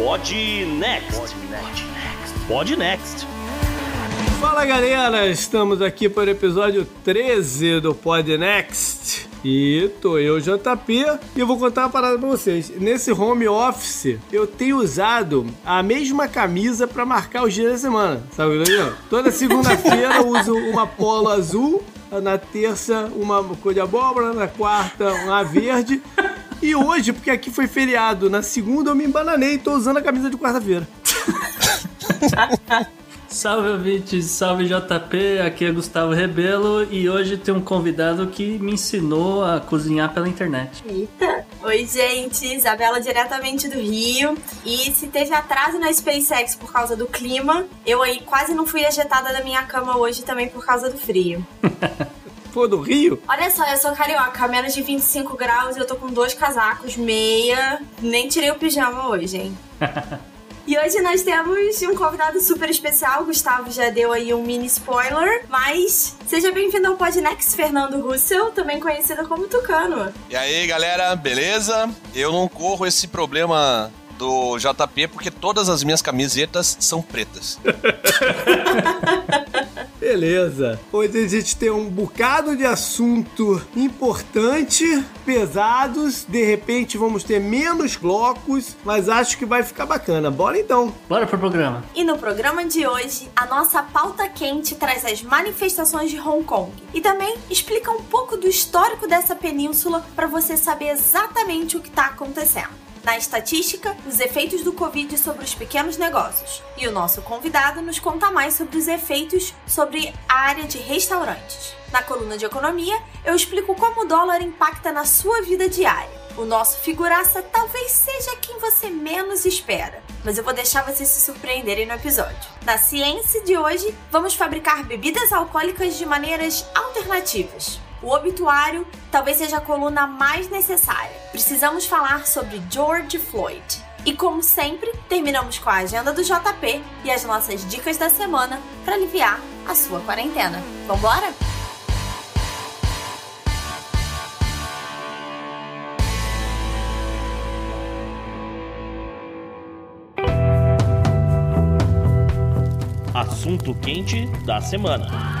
Pod Next. Pod Next. Fala galera, estamos aqui para o episódio 13 do Pod Next. E tô eu, JP, e eu vou contar uma parada pra vocês. Nesse home office, eu tenho usado a mesma camisa para marcar os dias da semana. Sabe o que eu Toda segunda-feira eu uso uma polo azul, na terça uma cor de abóbora, na quarta uma verde. E hoje, porque aqui foi feriado, na segunda eu me embananei e tô usando a camisa de quarta-feira. Salve ouvintes, salve JP, aqui é Gustavo Rebelo e hoje tem um convidado que me ensinou a cozinhar pela internet. Eita! Oi, gente, Isabela diretamente do Rio. E se teve atraso na SpaceX por causa do clima, eu aí quase não fui ejetada da minha cama hoje também por causa do frio. Pô, do Rio? Olha só, eu sou carioca, menos de 25 graus e eu tô com dois casacos, meia. Nem tirei o pijama hoje, hein? E hoje nós temos um convidado super especial. O Gustavo já deu aí um mini spoiler. Mas seja bem-vindo ao Podnext, Fernando Russell, também conhecido como Tucano. E aí, galera, beleza? Eu não corro esse problema do JP porque todas as minhas camisetas são pretas. Beleza. Hoje a gente tem um bocado de assunto importante, pesados. De repente vamos ter menos blocos, mas acho que vai ficar bacana. Bora então. Bora pro programa. E no programa de hoje, a nossa pauta quente traz as manifestações de Hong Kong e também explica um pouco do histórico dessa península para você saber exatamente o que está acontecendo. Na estatística, os efeitos do Covid sobre os pequenos negócios. E o nosso convidado nos conta mais sobre os efeitos sobre a área de restaurantes. Na coluna de economia, eu explico como o dólar impacta na sua vida diária. O nosso figuraça talvez seja quem você menos espera, mas eu vou deixar vocês se surpreenderem no episódio. Na ciência de hoje, vamos fabricar bebidas alcoólicas de maneiras alternativas. O obituário talvez seja a coluna mais necessária. Precisamos falar sobre George Floyd. E como sempre, terminamos com a agenda do JP e as nossas dicas da semana para aliviar a sua quarentena. Vambora? Assunto quente da semana.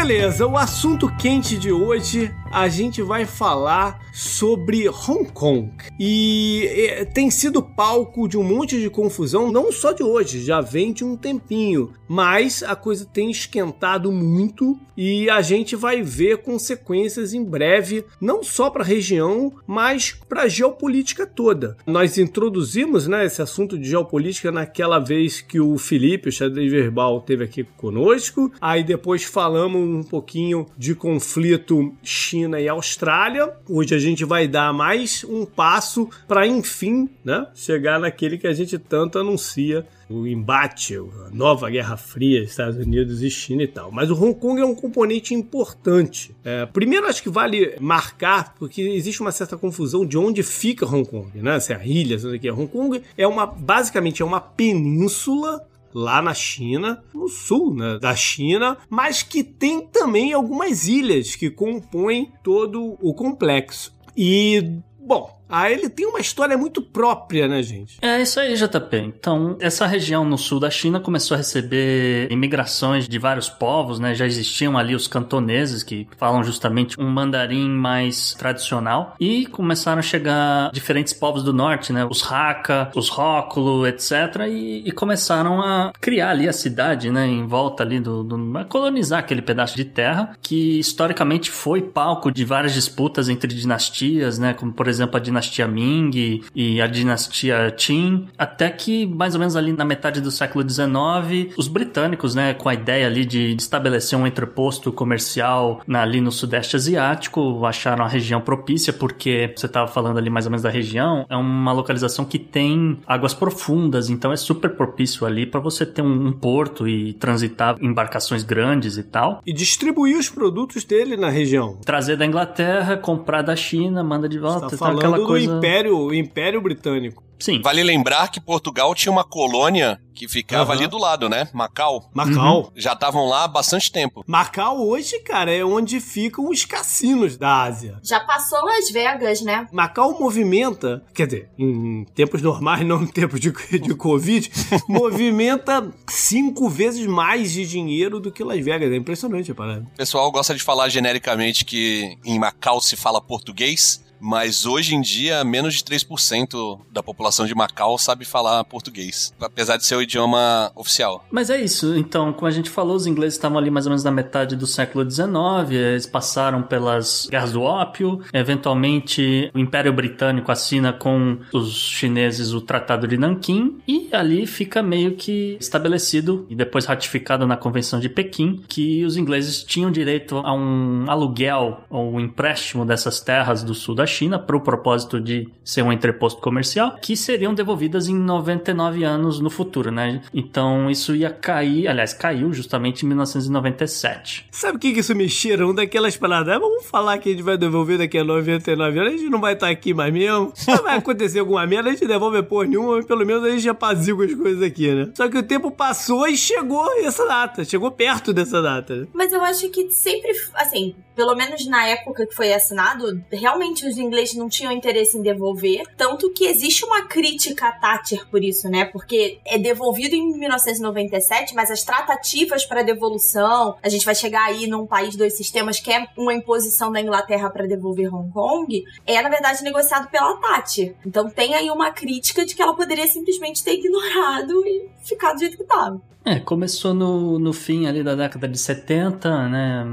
Beleza, o assunto quente de hoje a gente vai falar sobre Hong Kong. E tem sido palco de um monte de confusão, não só de hoje, já vem de um tempinho. Mas a coisa tem esquentado muito e a gente vai ver consequências em breve, não só para a região, mas para a geopolítica toda. Nós introduzimos né, esse assunto de geopolítica naquela vez que o Felipe, o xadrez verbal, teve aqui conosco. Aí depois falamos um pouquinho de conflito China e Austrália. Hoje a gente vai dar mais um passo para, enfim, né, chegar naquele que a gente tanto anuncia o embate, a nova Guerra Fria, Estados Unidos e China e tal. Mas o Hong Kong é um componente importante. É, primeiro, acho que vale marcar, porque existe uma certa confusão de onde fica Hong Kong, né? Se é a ilha, se é. Hong Kong é uma, basicamente, é uma península lá na China, no sul né, da China, mas que tem também algumas ilhas que compõem todo o complexo. E, bom, ah, ele tem uma história muito própria, né, gente? É isso aí, JP. Então, essa região no sul da China começou a receber imigrações de vários povos, né? Já existiam ali os cantoneses, que falam justamente um mandarim mais tradicional, e começaram a chegar diferentes povos do norte, né? Os Hakka, os Róculo, etc. E, e, começaram a criar ali a cidade, né? Em volta ali do, do. a colonizar aquele pedaço de terra, que historicamente foi palco de várias disputas entre dinastias, né? Como, por exemplo, a dinastia dinastia Ming e a dinastia Qin, até que mais ou menos ali na metade do século XIX, os britânicos, né, com a ideia ali de estabelecer um entreposto comercial ali no sudeste asiático, acharam a região propícia porque você estava falando ali mais ou menos da região, é uma localização que tem águas profundas, então é super propício ali para você ter um, um porto e transitar embarcações grandes e tal. E distribuir os produtos dele na região. Trazer da Inglaterra, comprar da China, manda de volta. Você tá então falando aquela do coisa... Império, o Império Britânico. Sim. Vale lembrar que Portugal tinha uma colônia que ficava Aham. ali do lado, né? Macau. Macau. Já estavam lá há bastante tempo. Macau hoje, cara, é onde ficam os cassinos da Ásia. Já passou Las Vegas, né? Macau movimenta, quer dizer, em tempos normais, não em tempos de, de Covid, movimenta cinco vezes mais de dinheiro do que Las Vegas. É impressionante a parada. O pessoal gosta de falar genericamente que em Macau se fala português, mas hoje em dia menos de 3% da população de Macau sabe falar português, apesar de ser o idioma oficial. Mas é isso, então, como a gente falou, os ingleses estavam ali mais ou menos na metade do século XIX, eles passaram pelas guerras do ópio, eventualmente o Império Britânico assina com os chineses o Tratado de Nanquim, e ali fica meio que estabelecido, e depois ratificado na Convenção de Pequim, que os ingleses tinham direito a um aluguel ou um empréstimo dessas terras do sul da China para o propósito de ser um entreposto comercial, que seriam devolvidas em 99 anos no futuro, né? Então isso ia cair, aliás, caiu justamente em 1997. Sabe o que, que isso me cheira? Um daquelas paradas. Ah, vamos falar que a gente vai devolver daqui a 99 anos, a gente não vai estar aqui mais mesmo. Ah, Vai acontecer alguma merda, a gente devolve porra nenhuma, mas pelo menos a gente apazigua as coisas aqui, né? Só que o tempo passou e chegou essa data, chegou perto dessa data. Mas eu acho que sempre, assim, pelo menos na época que foi assinado, realmente os ingleses não tinham interesse em devolver. Tanto que existe uma crítica a Thatcher por isso, né? Porque é devolvido em 1997, mas as tratativas para devolução, a gente vai chegar aí num país dois sistemas que é uma imposição da Inglaterra para devolver Hong Kong, é na verdade negociado pela Thatcher. Então tem aí uma crítica de que ela poderia simplesmente ter ignorado e ficar do jeito que tava. É, começou no, no fim ali da década de 70, né?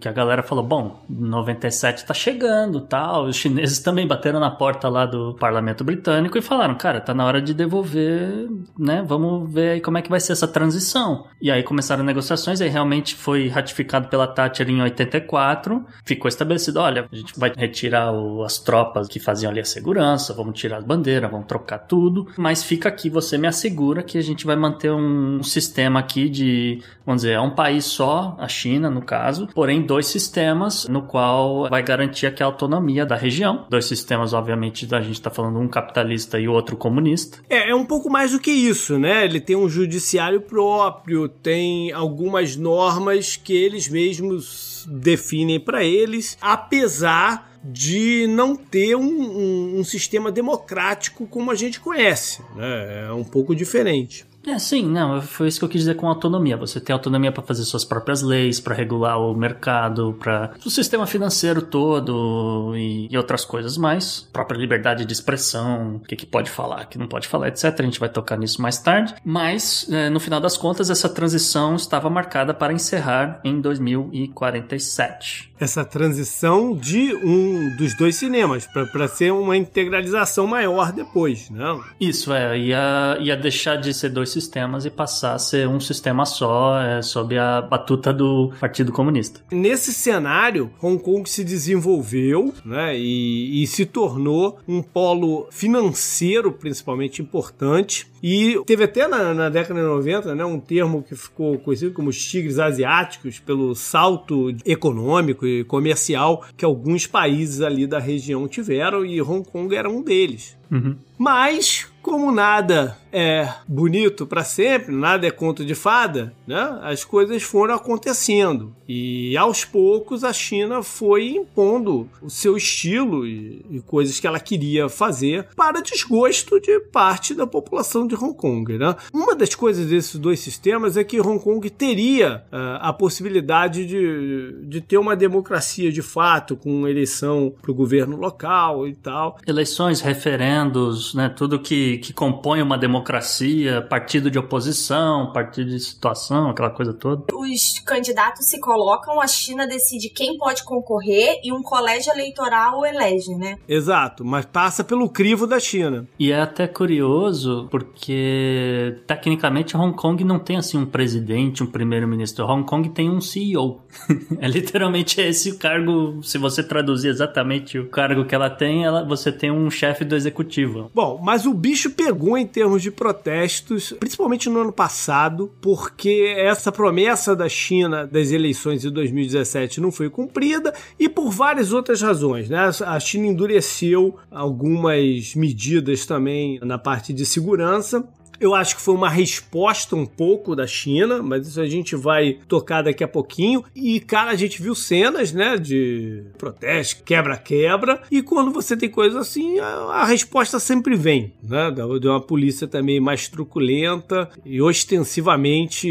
Que a galera falou: bom, 97 tá chegando tal. Os chineses também bateram na porta lá do parlamento britânico e falaram: cara, tá na hora de devolver, né? Vamos ver aí como é que vai ser essa transição. E aí começaram negociações, aí realmente foi ratificado pela Thatcher em 84. Ficou estabelecido: olha, a gente vai retirar o- as tropas que faziam ali a segurança, vamos tirar as bandeiras, vamos trocar tudo. Mas fica aqui, você me assegura que a gente vai manter um sistema aqui de, vamos dizer, é um país só, a China no caso, porém dois sistemas no qual vai garantir aqui a autonomia da região. Dois sistemas, obviamente, a gente tá falando um capitalista e o outro comunista. É, é um pouco mais do que isso, né? Ele tem um judiciário próprio, tem algumas normas que eles mesmos definem para eles, apesar de não ter um, um- um sistema democrático como a gente conhece, né? É um pouco diferente. É, sim, não, foi isso que eu quis dizer com autonomia. Você tem autonomia para fazer suas próprias leis, para regular o mercado, para o sistema financeiro todo e, e outras coisas mais. Própria liberdade de expressão, o que, que pode falar, o que não pode falar, etc. A gente vai tocar nisso mais tarde. Mas, é, no final das contas, essa transição estava marcada para encerrar em 2047. Essa transição de um dos dois cinemas para ser uma integralização maior depois, não? Isso, é, ia, ia deixar de ser dois sistemas e passar a ser um sistema só, é, sob a batuta do Partido Comunista. Nesse cenário, Hong Kong se desenvolveu né, e, e se tornou um polo financeiro principalmente importante. E teve até na, na década de 90 né, um termo que ficou conhecido como os tigres asiáticos, pelo salto econômico e comercial que alguns países ali da região tiveram, e Hong Kong era um deles. Uhum. Mas, como nada é bonito para sempre, nada é conto de fada, né? As coisas foram acontecendo. E aos poucos a China foi impondo o seu estilo e, e coisas que ela queria fazer para desgosto de parte da população de Hong Kong, né? Uma das coisas desses dois sistemas é que Hong Kong teria ah, a possibilidade de, de ter uma democracia de fato, com eleição para o governo local e tal. Eleições, referendo, referendos, né? Tudo que, que compõe uma democracia, partido de oposição, partido de situação, aquela coisa toda. Os candidatos se colocam, a China decide quem pode concorrer e um colégio eleitoral elege, né? Exato, mas passa pelo crivo da China. E é até curioso porque tecnicamente Hong Kong não tem assim um presidente, um primeiro-ministro. Hong Kong tem um CEO. é literalmente esse o cargo, se você traduzir exatamente o cargo que ela tem, ela, você tem um chefe do executivo. Bom, mas o bicho pegou em termos de protestos, principalmente no ano passado, porque essa promessa da China das eleições de 2017 não foi cumprida e por várias outras razões, né? A China endureceu algumas medidas também na parte de segurança eu acho que foi uma resposta um pouco da China, mas isso a gente vai tocar daqui a pouquinho. E, cara, a gente viu cenas, né, de protesto, quebra-quebra. E quando você tem coisas assim, a, a, resposta sempre vem, né, de uma polícia também mais truculenta e ostensivamente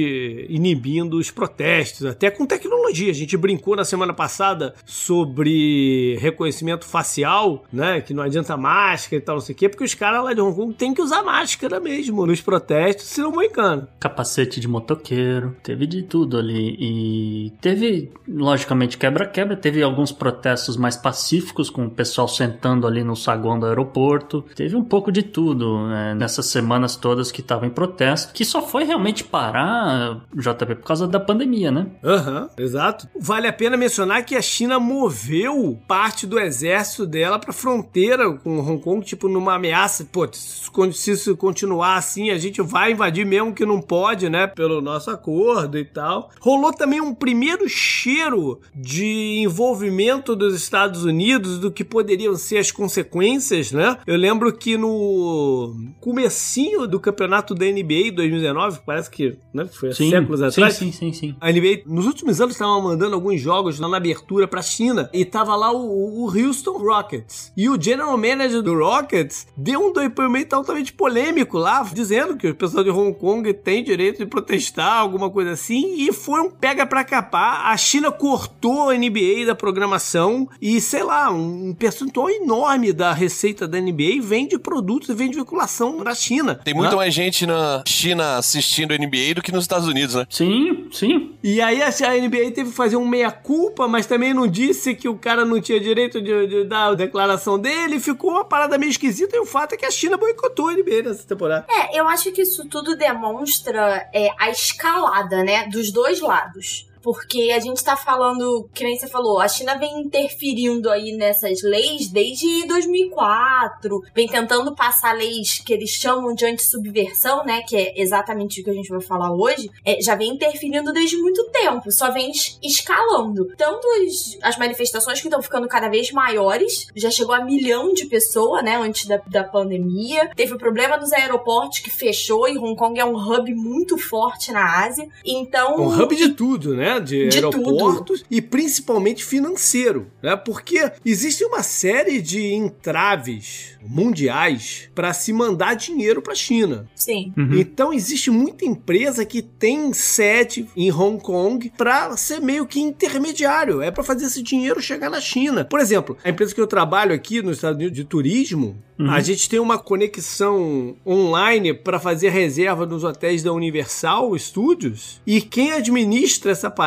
inibindo os protestos, até com tecnologia. A gente brincou na semana passada sobre reconhecimento facial, né, que não adianta máscara e tal, não sei o quê, porque os caras lá de Hong Kong têm que usar máscara mesmo, nos protestos, se não me engano. Capacete de motoqueiro, teve de tudo ali. E teve, logicamente, quebra-quebra, teve alguns protestos mais pacíficos, com o pessoal sentando ali no saguão do aeroporto. Teve um pouco de tudo né, nessas semanas todas que estavam em protesto, que só foi realmente parar, JP, por causa da pandemia, né? Aham, uhum, exato. Vale a pena mencionar que a China moveu parte do exército dela pra fronteira com Hong Kong, tipo, numa ameaça. Pô, se isso continuar assim, assim, a gente vai invadir mesmo que não pode, né? Pelo nosso acordo e tal. Rolou também um primeiro cheiro de envolvimento dos Estados Unidos do que poderiam ser as consequências, né? Eu lembro que no comecinho do campeonato da NBA 2019, parece que né, foi há sim, séculos atrás. Sim, sim, sim, A NBA, nos últimos anos, estava mandando alguns jogos lá na abertura pra China e tava lá o, o Houston Rockets. E o general manager do Rockets deu um depoimento altamente polêmico lá, dizendo dizendo que o pessoal de Hong Kong tem direito de protestar, alguma coisa assim, e foi um pega pra capar. A China cortou a NBA da programação e, sei lá, um percentual enorme da receita da NBA vem de produtos e vem de vinculação da China. Tem muito né? mais gente na China assistindo a NBA do que nos Estados Unidos, né? Sim, sim. E aí a NBA teve que fazer um meia-culpa, mas também não disse que o cara não tinha direito de, de dar a declaração dele. Ficou uma parada meio esquisita e o fato é que a China boicotou a NBA nessa temporada. É, eu eu acho que isso tudo demonstra é, a escalada, né, dos dois lados porque a gente tá falando, que nem você falou, a China vem interferindo aí nessas leis desde 2004, vem tentando passar leis que eles chamam de anti-subversão, né, que é exatamente o que a gente vai falar hoje, é, já vem interferindo desde muito tempo, só vem escalando. Tanto as, as manifestações que estão ficando cada vez maiores, já chegou a milhão de pessoas, né, antes da, da pandemia, teve o problema dos aeroportos que fechou e Hong Kong é um hub muito forte na Ásia, então... Um hub de tudo, né? De, de aeroportos tudo. e principalmente financeiro, né? Porque existe uma série de entraves mundiais para se mandar dinheiro para a China. Sim. Uhum. Então existe muita empresa que tem sede em Hong Kong para ser meio que intermediário, é para fazer esse dinheiro chegar na China. Por exemplo, a empresa que eu trabalho aqui nos Estados Unidos de turismo, Uhum. A gente tem uma conexão online para fazer reserva nos hotéis da Universal Studios e quem administra essa parada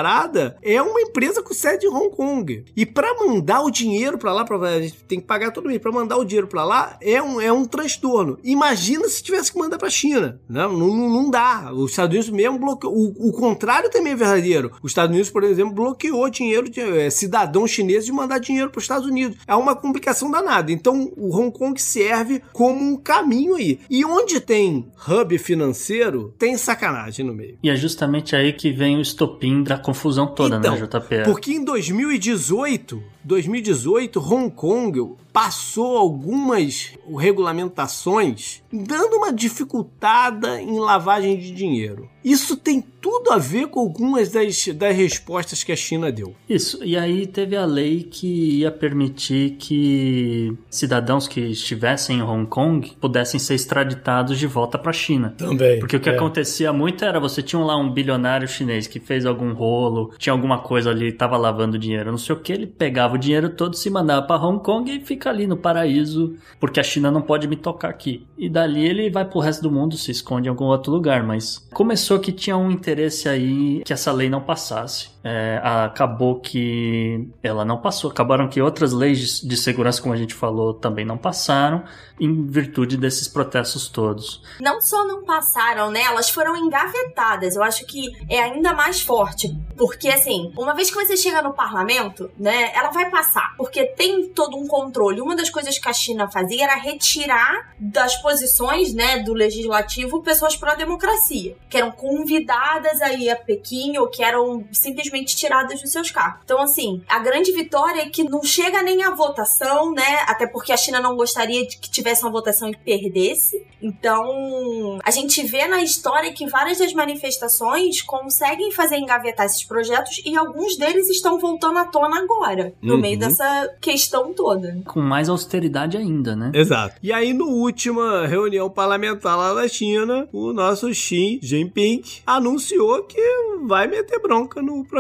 é uma empresa com sede em Hong Kong. E para mandar o dinheiro para lá, pra, a gente tem que pagar todo mês, para mandar o dinheiro para lá é um, é um transtorno. Imagina se tivesse que mandar para China. Não, não, não dá. Os Estados Unidos mesmo bloqueou. O, o, contrário também é verdadeiro. Os Estados Unidos, por exemplo, bloqueou dinheiro de é, cidadão chinês de mandar dinheiro para os Estados Unidos. É uma complicação danada. Então o Hong Kong se serve como um caminho aí. E onde tem hub financeiro, tem sacanagem no meio. E é justamente aí que vem o estopim da confusão toda, né, então, né, JP? Porque em 2018, 2018, Hong Kong passou algumas regulamentações dando uma dificultada em lavagem de dinheiro. Isso tem tudo a ver com algumas das, das respostas que a China deu. Isso, e aí teve a lei que ia permitir que cidadãos que estivessem em Hong Kong pudessem ser extraditados de volta para a China. Também. Porque o que é. acontecia muito era você tinha lá um bilionário chinês que fez algum rolo, tinha alguma coisa ali, estava lavando dinheiro, não sei o que, ele pegava pegava o dinheiro todo, se mandava para Hong Kong e fica ali no paraíso, porque a China não pode me tocar aqui. E dali ele vai pro resto do mundo, se esconde em algum outro lugar, mas começou que tinha um interesse aí que essa lei não passasse. É, acabou que ela não passou. Acabaram que outras leis de segurança, como a gente falou, também não passaram, em virtude desses protestos todos. Não só não passaram, né? Elas foram engavetadas. Eu acho que é ainda mais forte. Porque, assim, uma vez que você chega no parlamento, né, ela vai passar. Porque tem todo um controle. Uma das coisas que a China fazia era retirar das posições, né, do legislativo pessoas pró-democracia, que eram convidadas aí a Pequim ou que eram simplesmente tiradas dos seus cargos. Então, assim, a grande vitória é que não chega nem a votação, né? Até porque a China não gostaria de que tivesse uma votação e perdesse. Então, a gente vê na história que várias das manifestações conseguem fazer engavetar esses projetos e alguns deles estão voltando à tona agora, no Uhum. meio dessa questão toda. Com mais austeridade ainda, né? Exato. E aí, no última reunião parlamentar lá da China, o nosso Xi Jinping anunciou que vai meter bronca no projeto,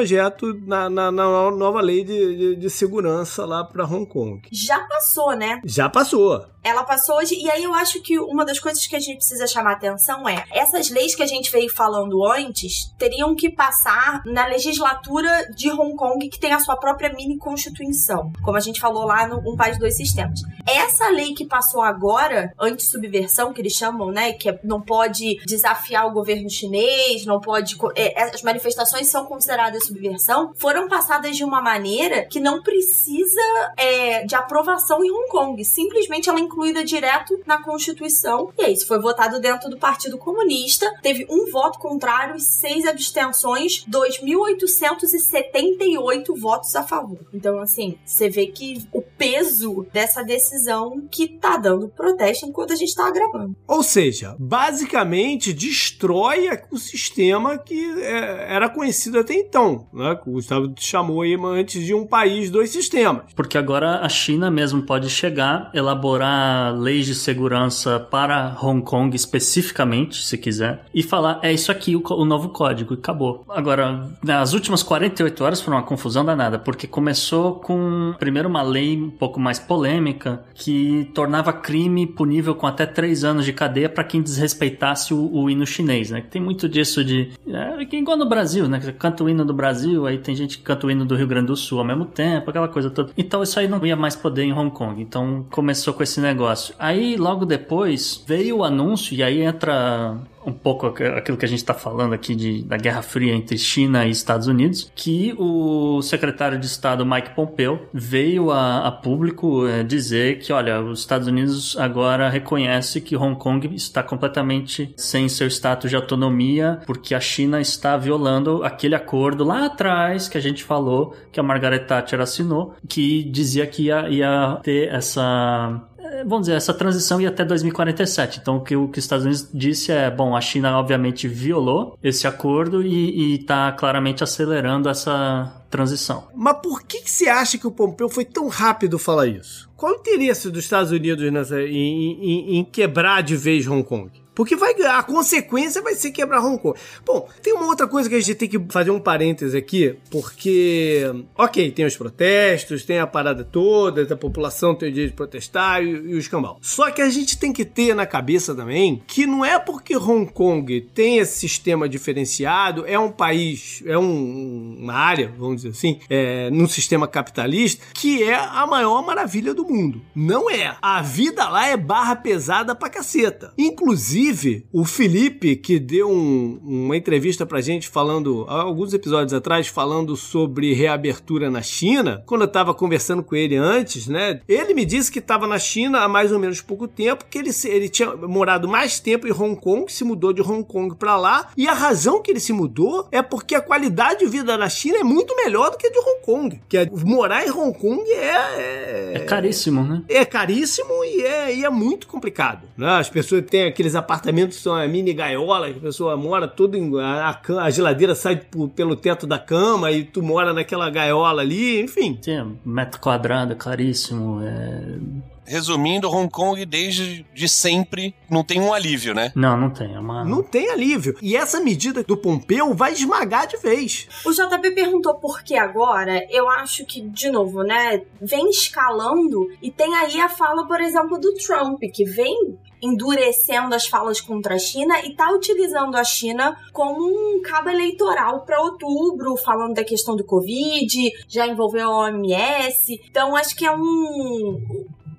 na, na- na nova lei de, de- de segurança lá para Hong Kong. Já passou, né? Já passou. Ela passou hoje, e aí eu acho que uma das coisas que a gente precisa chamar atenção é: essas leis que a gente veio falando antes teriam que passar na legislatura de Hong Kong, que tem a sua própria mini constituição, como a gente falou lá no Um País Dois Sistemas. Essa lei que passou agora, anti-subversão, que eles chamam, né? Que é- não pode desafiar o governo chinês, não pode. é, as manifestações são consideradas subversão, foram passadas de uma maneira que não precisa é, de aprovação em Hong Kong. Simplesmente ela é incluída direto na Constituição. E é isso, foi votado dentro do Partido Comunista. Teve um voto contrário e seis abstenções, 2.878 votos a favor. Então, assim, você vê que o peso dessa decisão que tá dando protesto enquanto a gente tá gravando. Ou seja, basicamente destrói o sistema que é, era conhecido até então, né? Que o Gustavo chamou aí antes de um país, dois sistemas. Porque agora a China mesmo pode chegar, elaborar leis de segurança para Hong Kong especificamente, se quiser, e falar, é isso aqui o, o novo código, e acabou. Agora, nas últimas 48 horas foram uma confusão danada, porque começou com, primeiro, uma lei um pouco mais polêmica, que tornava crime punível com até 3 anos de cadeia para quem desrespeitasse o, o hino chinês, né? Tem muito disso de... É, igual no Brasil, né? Canta o hino do Brasil, aí tem gente que canta o hino do Rio Grande do Sul ao mesmo tempo, aquela coisa toda. Então isso aí não ia mais poder em Hong Kong. Então começou com esse negócio. Aí logo depois veio o anúncio, e aí entra um pouco aqu- aquilo que a gente está falando aqui de, da Guerra Fria entre China e Estados Unidos, que o secretário de Estado Mike Pompeo veio a, a público eh, dizer que, olha, os Estados Unidos agora reconhece que Hong Kong está completamente sem seu status de autonomia, porque a China está violando aquele acordo lá atrás que a gente falou, que a Margaret Thatcher assinou, que dizia que ia, ia ter essa é, vamos dizer, essa transição ia até 2047. Então, o que, o que os Estados Unidos disse é: bom, a China obviamente violou esse acordo e está claramente acelerando essa transição. Mas por que, que você acha que o Pompeu foi tão rápido falar isso? Qual o interesse dos Estados Unidos nessa, em, em- em quebrar de vez Hong Kong? Porque vai, a consequência vai ser quebrar Hong Kong. Bom, tem uma outra coisa que a gente tem que fazer um parêntese aqui, porque, ok, tem os protestos, tem a parada toda, a população tem o direito de protestar e, e o. Só que a gente tem que ter na cabeça também que não é porque Hong Kong tem esse sistema diferenciado, é um país, é um- uma área, vamos dizer assim, é, num sistema capitalista, que é a maior maravilha do mundo. Não é. A vida lá é barra pesada pra caceta. Inclusive, o Felipe, que deu um- uma entrevista pra gente falando, alguns episódios atrás, falando sobre reabertura na China, quando eu tava conversando com ele antes, né? Ele me disse que tava na China há mais ou menos pouco tempo, que ele, ele tinha morado mais tempo em Hong Kong, se mudou de Hong Kong pra lá, e a razão que ele se mudou é porque a qualidade de vida na China é muito melhor do que a de Hong Kong. Que é- morar em Hong Kong é, É caríssimo, né? é caríssimo e é, e é muito complicado. Né? As pessoas têm aqueles apartamentos que são a mini gaiola, que a pessoa mora tudo em. A, a geladeira sai por- pelo teto da cama e tu mora naquela gaiola ali, enfim. Tem metro quadrado, é caríssimo. É... resumindo, Hong Kong desde de sempre não tem um alívio, né? Não, não tem. É uma... Não tem alívio. E essa medida do Pompeu vai esmagar de vez. O JP perguntou por que agora. Eu acho que, de novo, né, vem escalando e tem aí a fala, por exemplo, do Trump, que vem endurecendo as falas contra a China e tá utilizando a China como um cabo eleitoral para outubro, falando da questão do Covid, já envolveu a OMS. Então acho que é um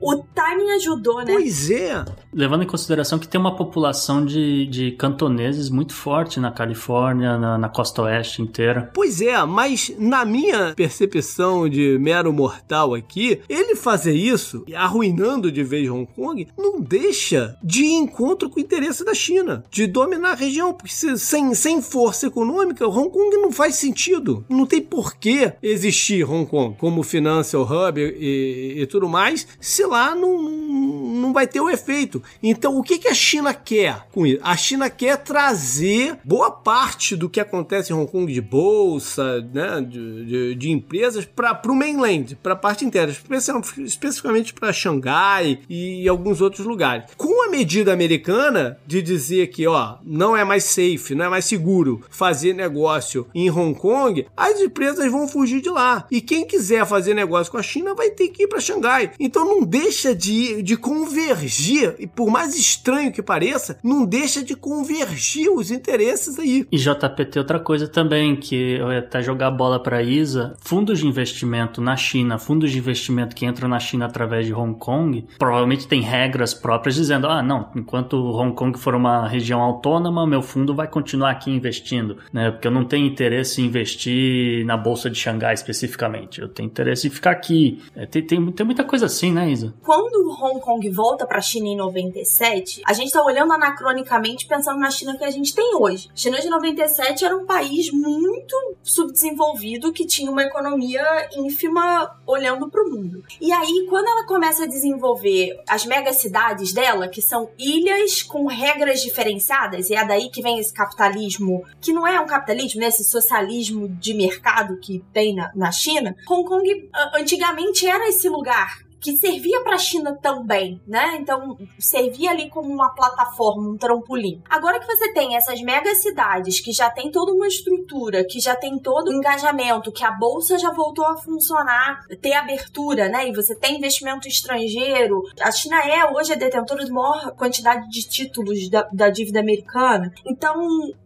o timing ajudou, né? Pois é. Levando em consideração que tem uma população de, de cantoneses muito forte na Califórnia, na, na costa oeste inteira. Pois é, mas na minha percepção de mero mortal aqui, ele fazer isso, arruinando de vez Hong Kong, não deixa de encontro com o interesse da China, de dominar a região, porque se, sem, sem força econômica, Hong Kong não faz sentido. Não tem porquê existir Hong Kong como financial hub e, e, e tudo mais, se lá não, não vai ter o efeito. Então, o que, que a China quer com isso? A China quer trazer boa parte do que acontece em Hong Kong de bolsa, né, de, de, de empresas, para o mainland, para a parte inteira, especificamente para Xangai e alguns outros lugares. Com a medida americana de dizer que, ó, não é mais safe, não é mais seguro fazer negócio em Hong Kong, as empresas vão fugir de lá. E quem quiser fazer negócio com a China vai ter que ir para Xangai. Então não deixa de, de convergir, e por mais estranho que pareça, não deixa de convergir os interesses aí. E JPT, outra coisa também, que eu ia até jogar a bola para Isa, fundos de investimento na China, fundos de investimento que entram na China através de Hong Kong, provavelmente tem regras próprias dizendo, ah, não, enquanto Hong Kong for uma região autônoma, meu fundo vai continuar aqui investindo, né? Porque eu não tenho interesse em investir na Bolsa de Xangai especificamente, eu tenho interesse em ficar aqui. É, tem, tem, tem muita coisa assim, né, Isa? Quando Hong Kong volta para a China em 97, a gente está olhando anacronicamente pensando na China que a gente tem hoje. A China de 97 era um país muito subdesenvolvido que tinha uma economia ínfima olhando para o mundo. E aí, quando ela começa a desenvolver as megacidades dela, que são ilhas com regras diferenciadas, e é daí que vem esse capitalismo, que não é um capitalismo, né? Esse socialismo de mercado que tem na, na China. Hong Kong antigamente era esse lugar que servia para a China também, né? Então, servia ali como uma plataforma, um trampolim. Agora que você tem essas mega cidades que já tem toda uma estrutura, que já tem todo o engajamento, que a bolsa já voltou a funcionar, ter abertura, né? E você tem investimento estrangeiro. A China é hoje a detentora de maior quantidade de títulos da, da dívida americana. Então,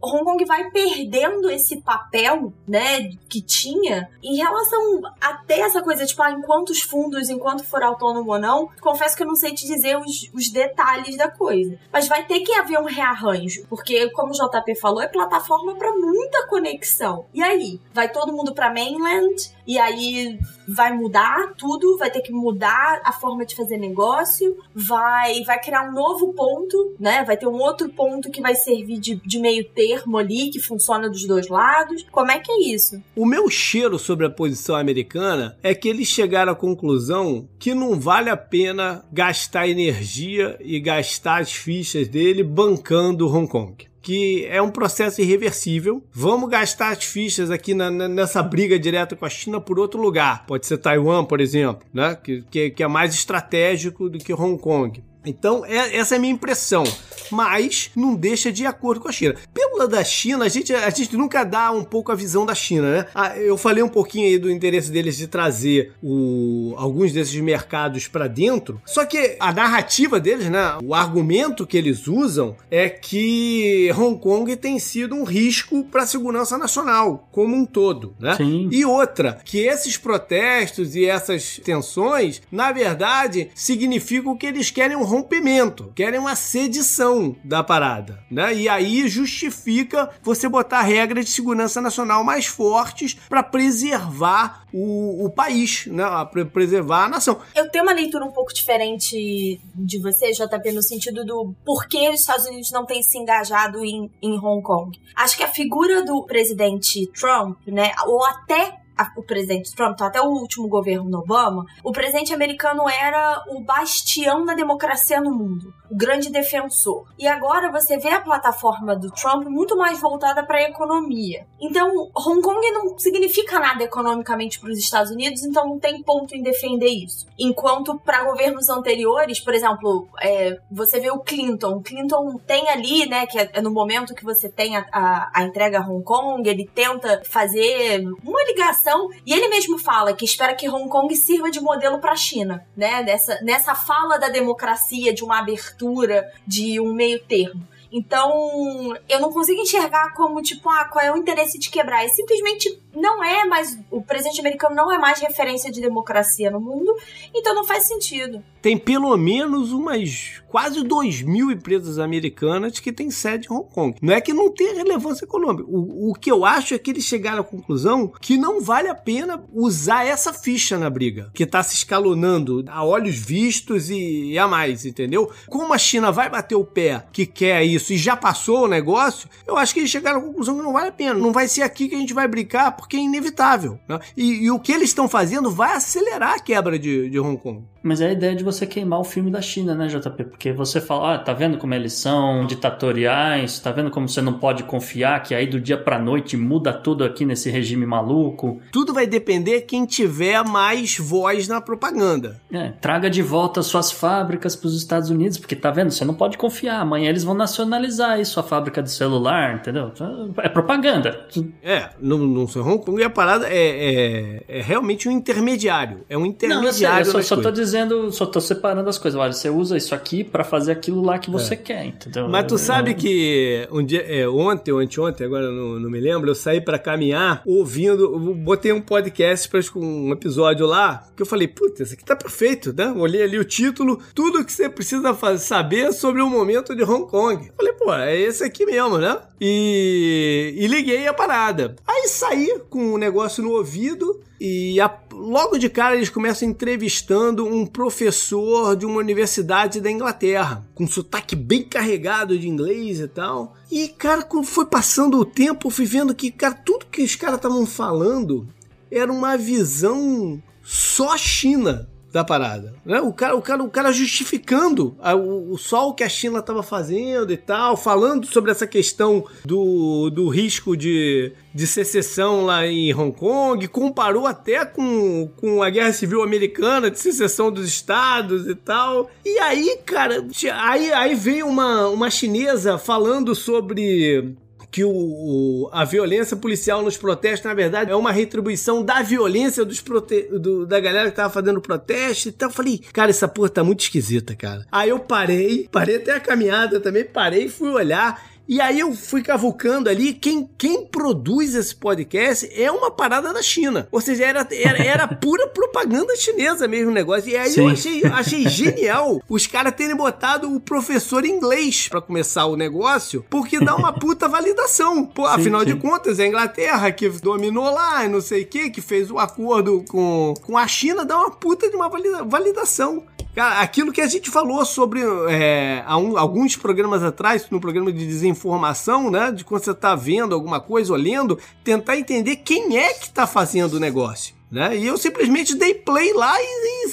Hong Kong vai perdendo esse papel, né, que tinha em relação a ter essa coisa, tipo, ah, enquanto os fundos, enquanto for autônomo ou não, confesso que eu não sei te dizer os, os detalhes da coisa. Mas vai ter que haver um rearranjo, porque, como o JP falou, é plataforma para muita conexão. E aí? Vai todo mundo para mainland? E aí vai mudar tudo, vai ter que mudar a forma de fazer negócio, vai vai criar um novo ponto, né? Vai ter um outro ponto que vai servir de, de meio termo ali, que funciona dos dois lados. Como é que é isso? O meu cheiro sobre a posição americana é que eles chegaram à conclusão que não vale a pena gastar energia e gastar as fichas dele bancando Hong Kong que é um processo irreversível. Vamos gastar as fichas aqui na, nessa briga direta com a China por outro lugar. Pode ser Taiwan, por exemplo, né? que, que, que é mais estratégico do que Hong Kong. Então, é, essa é a minha impressão. Mas não deixa de acordo com a China. Pelo da China, a gente, a gente nunca dá um pouco a visão da China, né? Ah, eu falei um pouquinho aí do interesse deles de trazer o, alguns desses mercados para dentro. Só que a narrativa deles, né? O argumento que eles usam é que Hong Kong tem sido um risco para a segurança nacional como um todo, né? Sim. E outra, que esses protestos e essas tensões, na verdade, significam que eles querem um rompimento, querem uma sedição da parada, né? E aí justifica você botar regras de segurança nacional mais fortes para preservar o, o país, né? Pra preservar a nação. Eu tenho uma leitura um pouco diferente de você, JP, no sentido do porquê os Estados Unidos não têm se engajado em, em Hong Kong. Acho que a figura do presidente Trump, né? Ou até o presidente Trump, então até o último governo Obama, o presidente americano era o bastião da democracia no mundo, o grande defensor. E agora você vê a plataforma do Trump muito mais voltada para a economia. Então, Hong Kong não significa nada economicamente para os Estados Unidos, então não tem ponto em defender isso. Enquanto para governos anteriores, por exemplo, é, você vê o Clinton. O Clinton tem ali, né, que é no momento que você tem a, a, a entrega a Hong Kong, ele tenta fazer uma ligação e ele mesmo fala que espera que Hong Kong sirva de modelo para a China, né? Nessa, nessa fala da democracia, de uma abertura, de um meio termo. Então, eu não consigo enxergar como, tipo, ah, qual é o interesse de quebrar. É simplesmente não é mais. O presidente americano não é mais referência de democracia no mundo, então não faz sentido. Tem pelo menos umas quase 2 mil empresas americanas que têm sede em Hong Kong. Não é que não tem relevância econômica. O, o que eu acho é que eles chegaram à conclusão que não vale a pena usar essa ficha na briga, que está se escalonando a olhos vistos e, e a mais, entendeu? Como a China vai bater o pé que quer isso e já passou o negócio, eu acho que eles chegaram à conclusão que não vale a pena. Não vai ser aqui que a gente vai brincar porque é inevitável. Né? E, e, o que eles estão fazendo vai acelerar a quebra de, de Hong Kong. Mas é a ideia de você queimar o filme da China, né, JP? Porque você fala, ah, tá vendo como eles são ditatoriais, tá vendo como você não pode confiar que aí do dia pra noite muda tudo aqui nesse regime maluco. Tudo vai depender quem tiver mais voz na propaganda. É, traga de volta suas fábricas pros Estados Unidos, porque tá vendo, você não pode confiar. Amanhã eles vão nacionalizar aí sua fábrica de celular, entendeu? É propaganda. É, não, não sei, Hong Kong a parada é, é, é realmente um intermediário. É um intermediário. Não, eu, sei, eu só, só tô dizendo só tô separando as coisas. Olha, você usa isso aqui para fazer aquilo lá que você é. quer, entendeu? Mas tu sabe é. que um dia, é, ontem ou anteontem, agora não, não me lembro, eu saí para caminhar ouvindo, botei um podcast para um episódio lá, que eu falei, puta, isso aqui tá perfeito, né? Olhei ali o título, tudo que você precisa fazer, saber sobre o momento de Hong Kong. Falei, pô, é esse aqui mesmo, né? E, e liguei a parada. Aí saí com o negócio no ouvido e a, logo de cara eles começam entrevistando um professor de uma universidade da Inglaterra, com sotaque bem carregado de inglês e tal. E, cara, quando foi passando o tempo, eu fui vendo que, cara, tudo que os caras estavam falando era uma visão só China da parada. Né? O, cara, o, cara, o cara justificando a, o, o que a China estava fazendo e tal, falando sobre essa questão do, do risco de, de secessão lá em Hong Kong, comparou até com, com a Guerra Civil Americana, de secessão dos estados e tal. E aí, cara, aí, aí veio uma, uma chinesa falando sobre que o, o, a violência policial nos protestos, na verdade, é uma retribuição da violência dos prote do, da galera que tava fazendo protesto e tal. Eu falei, cara, essa porra tá muito esquisita, cara. Aí eu parei, parei até a caminhada também, parei fui olhar. E aí eu fui cavucando ali, quem, quem produz esse podcast é uma parada da China. Ou seja, era, era, era pura propaganda chinesa mesmo o negócio. E aí Sim. eu achei, achei genial os caras terem botado o professor inglês para começar o negócio, porque dá uma puta validação. Pô, sim, afinal sim. de contas, é a Inglaterra que dominou lá, não sei o que, que fez o acordo com, com a China, dá uma puta de uma validação. Cara, aquilo que a gente falou sobre é, um, alguns programas atrás, no programa de desinformação, né? De quando você tá vendo alguma coisa ou lendo, tentar entender quem é que tá fazendo o negócio. Né? E eu simplesmente dei play lá e, e,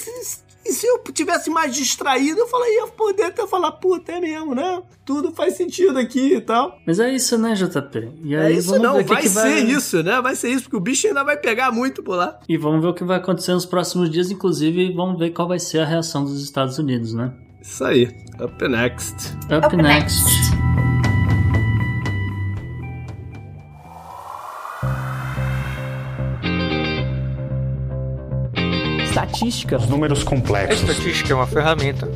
e se eu tivesse mais distraído, eu falei, ia poder até falar, puta, é mesmo, né? Tudo faz sentido aqui e tal. Mas é isso, né, JP? E é aí, é isso não, vai que que ser vai... isso, né? Vai ser isso, porque o bicho ainda vai pegar muito por lá. E vamos ver o que vai acontecer nos próximos dias, inclusive vamos ver qual vai ser a reação dos Estados Unidos, né? Isso aí. Up next. Up, Up next. next. Estatística. Os números complexos. A estatística é uma ferramenta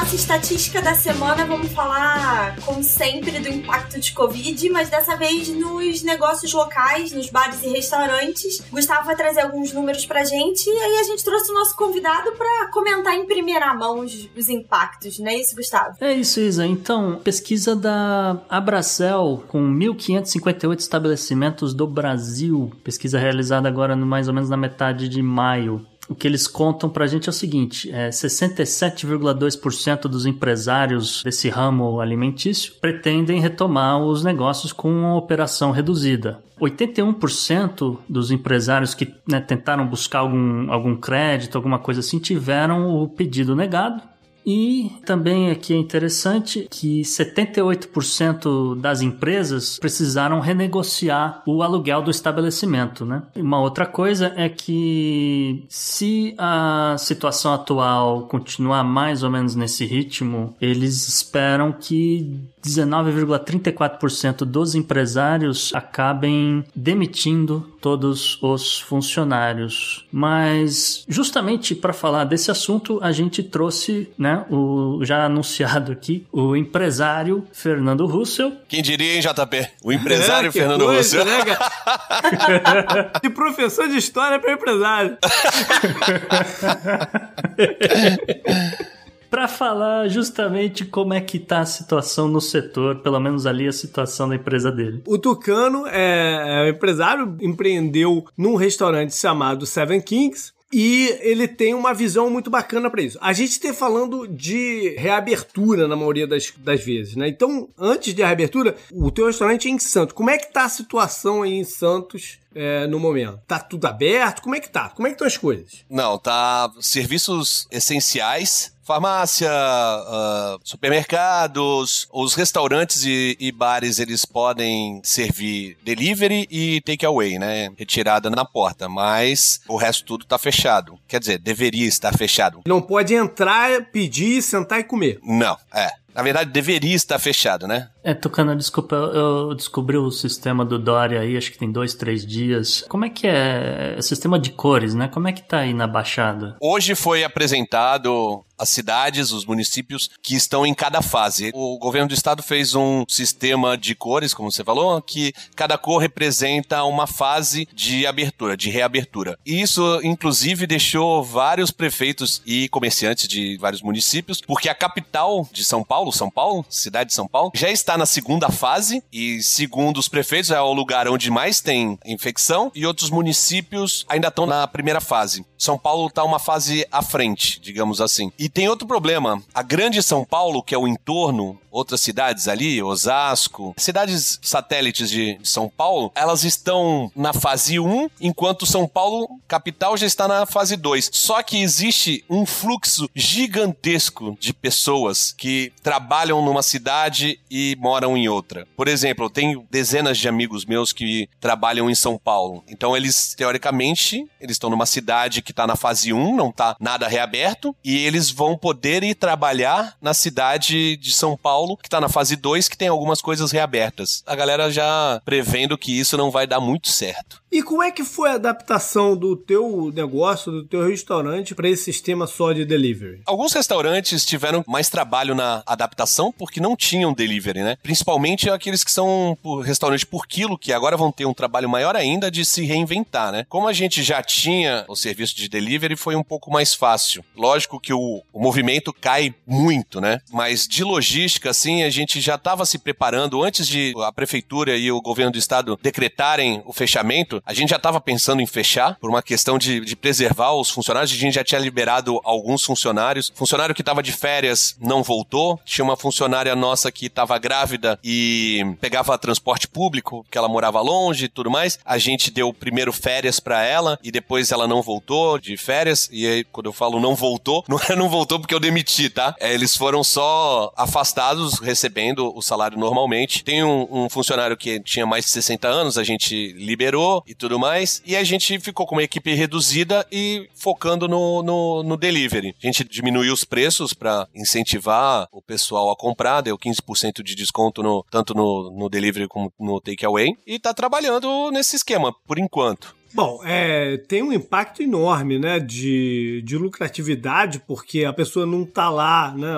nossa estatística da semana, vamos falar, como sempre, do impacto de Covid, mas dessa vez nos negócios locais, nos bares e restaurantes. Gustavo vai trazer alguns números pra gente e aí a gente trouxe o nosso convidado para comentar em primeira mão os, os, impactos, não é isso, Gustavo? É isso, Isa. Então, pesquisa da Abracel com 1.558 estabelecimentos do Brasil, pesquisa realizada agora no mais ou menos na metade de maio o que eles contam pra gente é o seguinte: é 67,2% dos empresários desse ramo alimentício pretendem retomar os negócios com uma operação reduzida. 81% dos empresários que né, tentaram buscar algum, algum crédito, alguma coisa assim, tiveram o pedido negado. E também aqui é interessante que 78% das empresas precisaram renegociar o aluguel do estabelecimento, né? Uma outra coisa é que se a situação atual continuar mais ou menos nesse ritmo, eles esperam que 19,34% dos empresários acabem demitindo todos os funcionários. Mas justamente para falar desse assunto, a gente trouxe, né, o já anunciado aqui, o empresário Fernando Russell. Quem diria, hein, JP? O empresário é, Fernando coisa, Russell. Né, de professor de história para empresário. para falar justamente como é que tá a situação no setor, pelo menos ali a situação da empresa dele. O Tucano é, é um empresário, empreendeu num restaurante chamado Seven Kings, e ele tem uma visão muito bacana para isso. A gente está falando de reabertura na maioria das, das vezes, né? Então, antes de reabertura, o teu restaurante é em Santos. Como é que tá a situação aí em Santos é, no momento? Tá tudo aberto? Como é que tá? Como é que estão as coisas? Não, tá serviços essenciais farmácia, uh, supermercados, os restaurantes e, e, bares eles podem servir delivery e takeaway, né? Retirada na porta, mas o resto tudo tá fechado. Quer dizer, deveria estar fechado. Não pode entrar, pedir, sentar e comer. Não, é. Na verdade, deveria estar fechado, né? É, Tucana, desculpa, eu descobri o sistema do Doria aí, acho que tem dois, três dias. Como é que é? é sistema de cores, né? Como é que tá aí na Baixada? Hoje foi apresentado as cidades, os municípios que estão em cada fase. O governo do estado fez um sistema de cores, como você falou, que cada cor representa uma fase de abertura, de reabertura. E isso, inclusive, deixou vários prefeitos e comerciantes de vários municípios, porque a capital de São Paulo, São Paulo, cidade de São Paulo, já está na segunda fase e, segundo os prefeitos, é o lugar onde mais tem infecção e outros municípios ainda estão na primeira fase. São Paulo está uma fase à frente, digamos assim. E tem outro problema. A grande São Paulo, que é o entorno, outras cidades ali, Osasco, cidades satélites de São Paulo, elas estão na fase 1, enquanto São Paulo, capital, já está na fase 2. Só que existe um fluxo gigantesco de pessoas que trabalham numa cidade e moram em outra. Por exemplo, eu tenho dezenas de amigos meus que trabalham em São Paulo. Então eles, teoricamente, eles estão numa cidade que está na fase 1, não está nada reaberto, e eles vão poder ir trabalhar na cidade de São Paulo, que está na fase 2, que tem algumas coisas reabertas. A galera já prevendo que isso não vai dar muito certo. E como é que foi a adaptação do teu negócio, do teu restaurante para esse sistema só de delivery? Alguns restaurantes tiveram mais trabalho na adaptação porque não tinham delivery, né? Principalmente aqueles que são por restaurante por quilo, que agora vão ter um trabalho maior ainda de se reinventar, né? Como a gente já tinha o serviço de delivery, foi um pouco mais fácil. Lógico que o, o movimento cai muito, né? Mas de logística, assim, a gente já estava se preparando antes de a prefeitura e o governo do estado decretarem o fechamento a gente já estava pensando em fechar por uma questão de, de preservar os funcionários. A gente já tinha liberado alguns funcionários. Funcionário que estava de férias não voltou. Tinha uma funcionária nossa que estava grávida e pegava transporte público, que ela morava longe e tudo mais. A gente deu primeiro férias para ela e depois ela não voltou de férias. E aí, quando eu falo não voltou, não, é não voltou porque eu demiti, tá? É, eles foram só afastados, recebendo o salário normalmente. Tem um, um funcionário que tinha mais de 60 anos, a gente liberou e tudo mais. E a gente ficou com uma equipe reduzida e focando no, no, no delivery. A gente diminuiu os preços para incentivar o pessoal a comprar, deu 15% de desconto no, tanto no, no delivery como no takeaway. E tá trabalhando nesse esquema, por enquanto. Bom, é, tem um impacto enorme, né, de, de lucratividade, porque a pessoa não tá lá, né,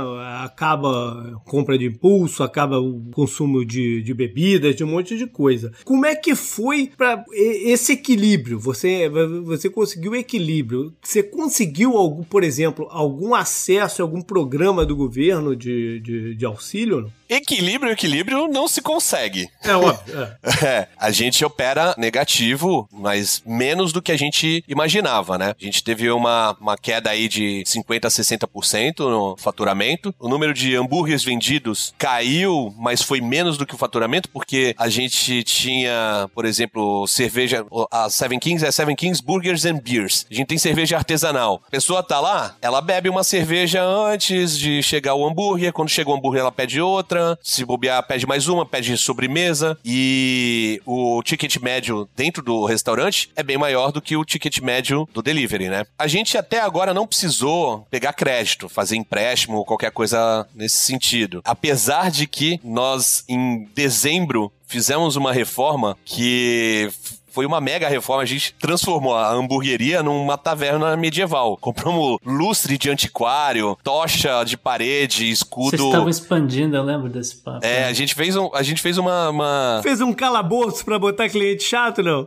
acaba compra de impulso, acaba o consumo de, de bebidas, de um monte de coisa. Como é que foi para esse equilíbrio? Você, você conseguiu equilíbrio? Você conseguiu, algum, por exemplo, algum acesso a algum programa do governo de, de, de auxílio? Não? Equilíbrio, equilíbrio não se consegue. É óbvio. É. é, a gente opera negativo, mas menos do que a gente imaginava, né? A gente teve uma, uma queda aí de 50% a 60% no faturamento. O número de hambúrgueres vendidos caiu, mas foi menos do que o faturamento, porque a gente tinha, por exemplo, cerveja, a Seven Kings é Seven Kings Burgers and Beers. A gente tem cerveja artesanal. A pessoa tá lá, ela bebe uma cerveja antes de chegar o hambúrguer. Quando chega o hambúrguer, ela pede outra. Se bobear, pede mais uma, pede sobremesa. E o ticket médio dentro do restaurante é bem maior do que o ticket médio do delivery, né? A gente até agora não precisou pegar crédito, fazer empréstimo ou qualquer coisa nesse sentido. Apesar de que nós, em dezembro, fizemos uma reforma que foi uma mega reforma. A gente transformou a hamburgueria numa taverna medieval. Compramos lustre de antiquário, tocha de parede, escudo. Vocês estavam expandindo, eu lembro desse papo. É, a gente fez, um, a gente fez uma, uma... Fez um calabouço pra botar cliente chato, não?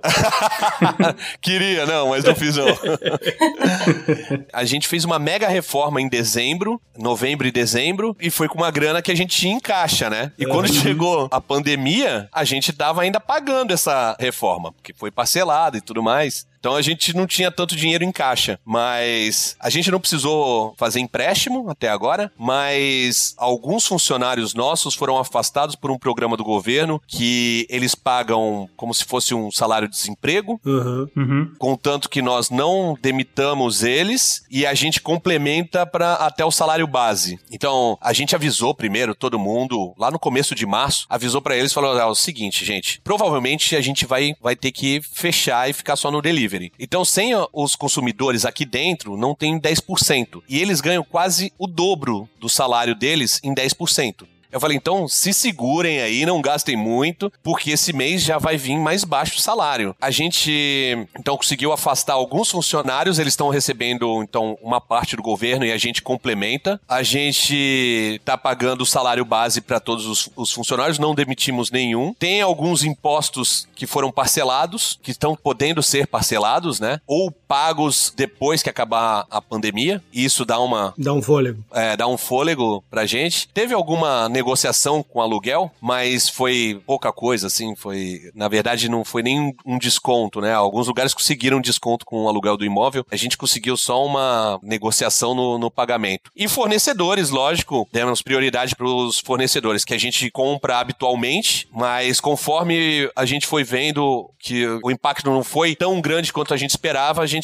Queria, não, mas não fiz não. a gente fez uma mega reforma em dezembro, novembro e dezembro, e foi com uma grana que a gente tinha em caixa, né? E quando chegou a pandemia, a gente tava ainda pagando essa reforma, porque foi parcelado e tudo mais. Então a gente não tinha tanto dinheiro em caixa, mas a gente não precisou fazer empréstimo até agora, mas alguns funcionários nossos foram afastados por um programa do governo que eles pagam como se fosse um salário de desemprego, uhum. Uhum. contanto que nós não demitamos eles e a gente complementa para até o salário base. Então a gente avisou primeiro todo mundo lá no começo de março, avisou para eles falou ah, o seguinte, gente, provavelmente a gente vai vai ter que fechar e ficar só no delivery delivery. Então, sem os consumidores aqui dentro, não tem 10%. E eles ganham quase o dobro do salário deles em 10%. Eu falei, então se segurem aí, não gastem muito, porque esse mês já vai vir mais baixo o salário. A gente então conseguiu afastar alguns funcionários, eles estão recebendo então uma parte do governo e a gente complementa. A gente tá pagando o salário base para todos os, os, funcionários, não demitimos nenhum. Tem alguns impostos que foram parcelados, que estão podendo ser parcelados, né? Ou pagos depois que acabar a pandemia. E isso dá uma dá um fôlego. É, dá um fôlego pra gente. Teve alguma negociação com aluguel, mas foi pouca coisa, assim, foi, na verdade, não foi nem um desconto, né? Alguns lugares conseguiram desconto com o aluguel do imóvel, a gente conseguiu só uma negociação no, no pagamento. E fornecedores, lógico, demos prioridade para os fornecedores que a gente compra habitualmente, mas conforme a gente foi vendo que o impacto não foi tão grande quanto a gente esperava, a gente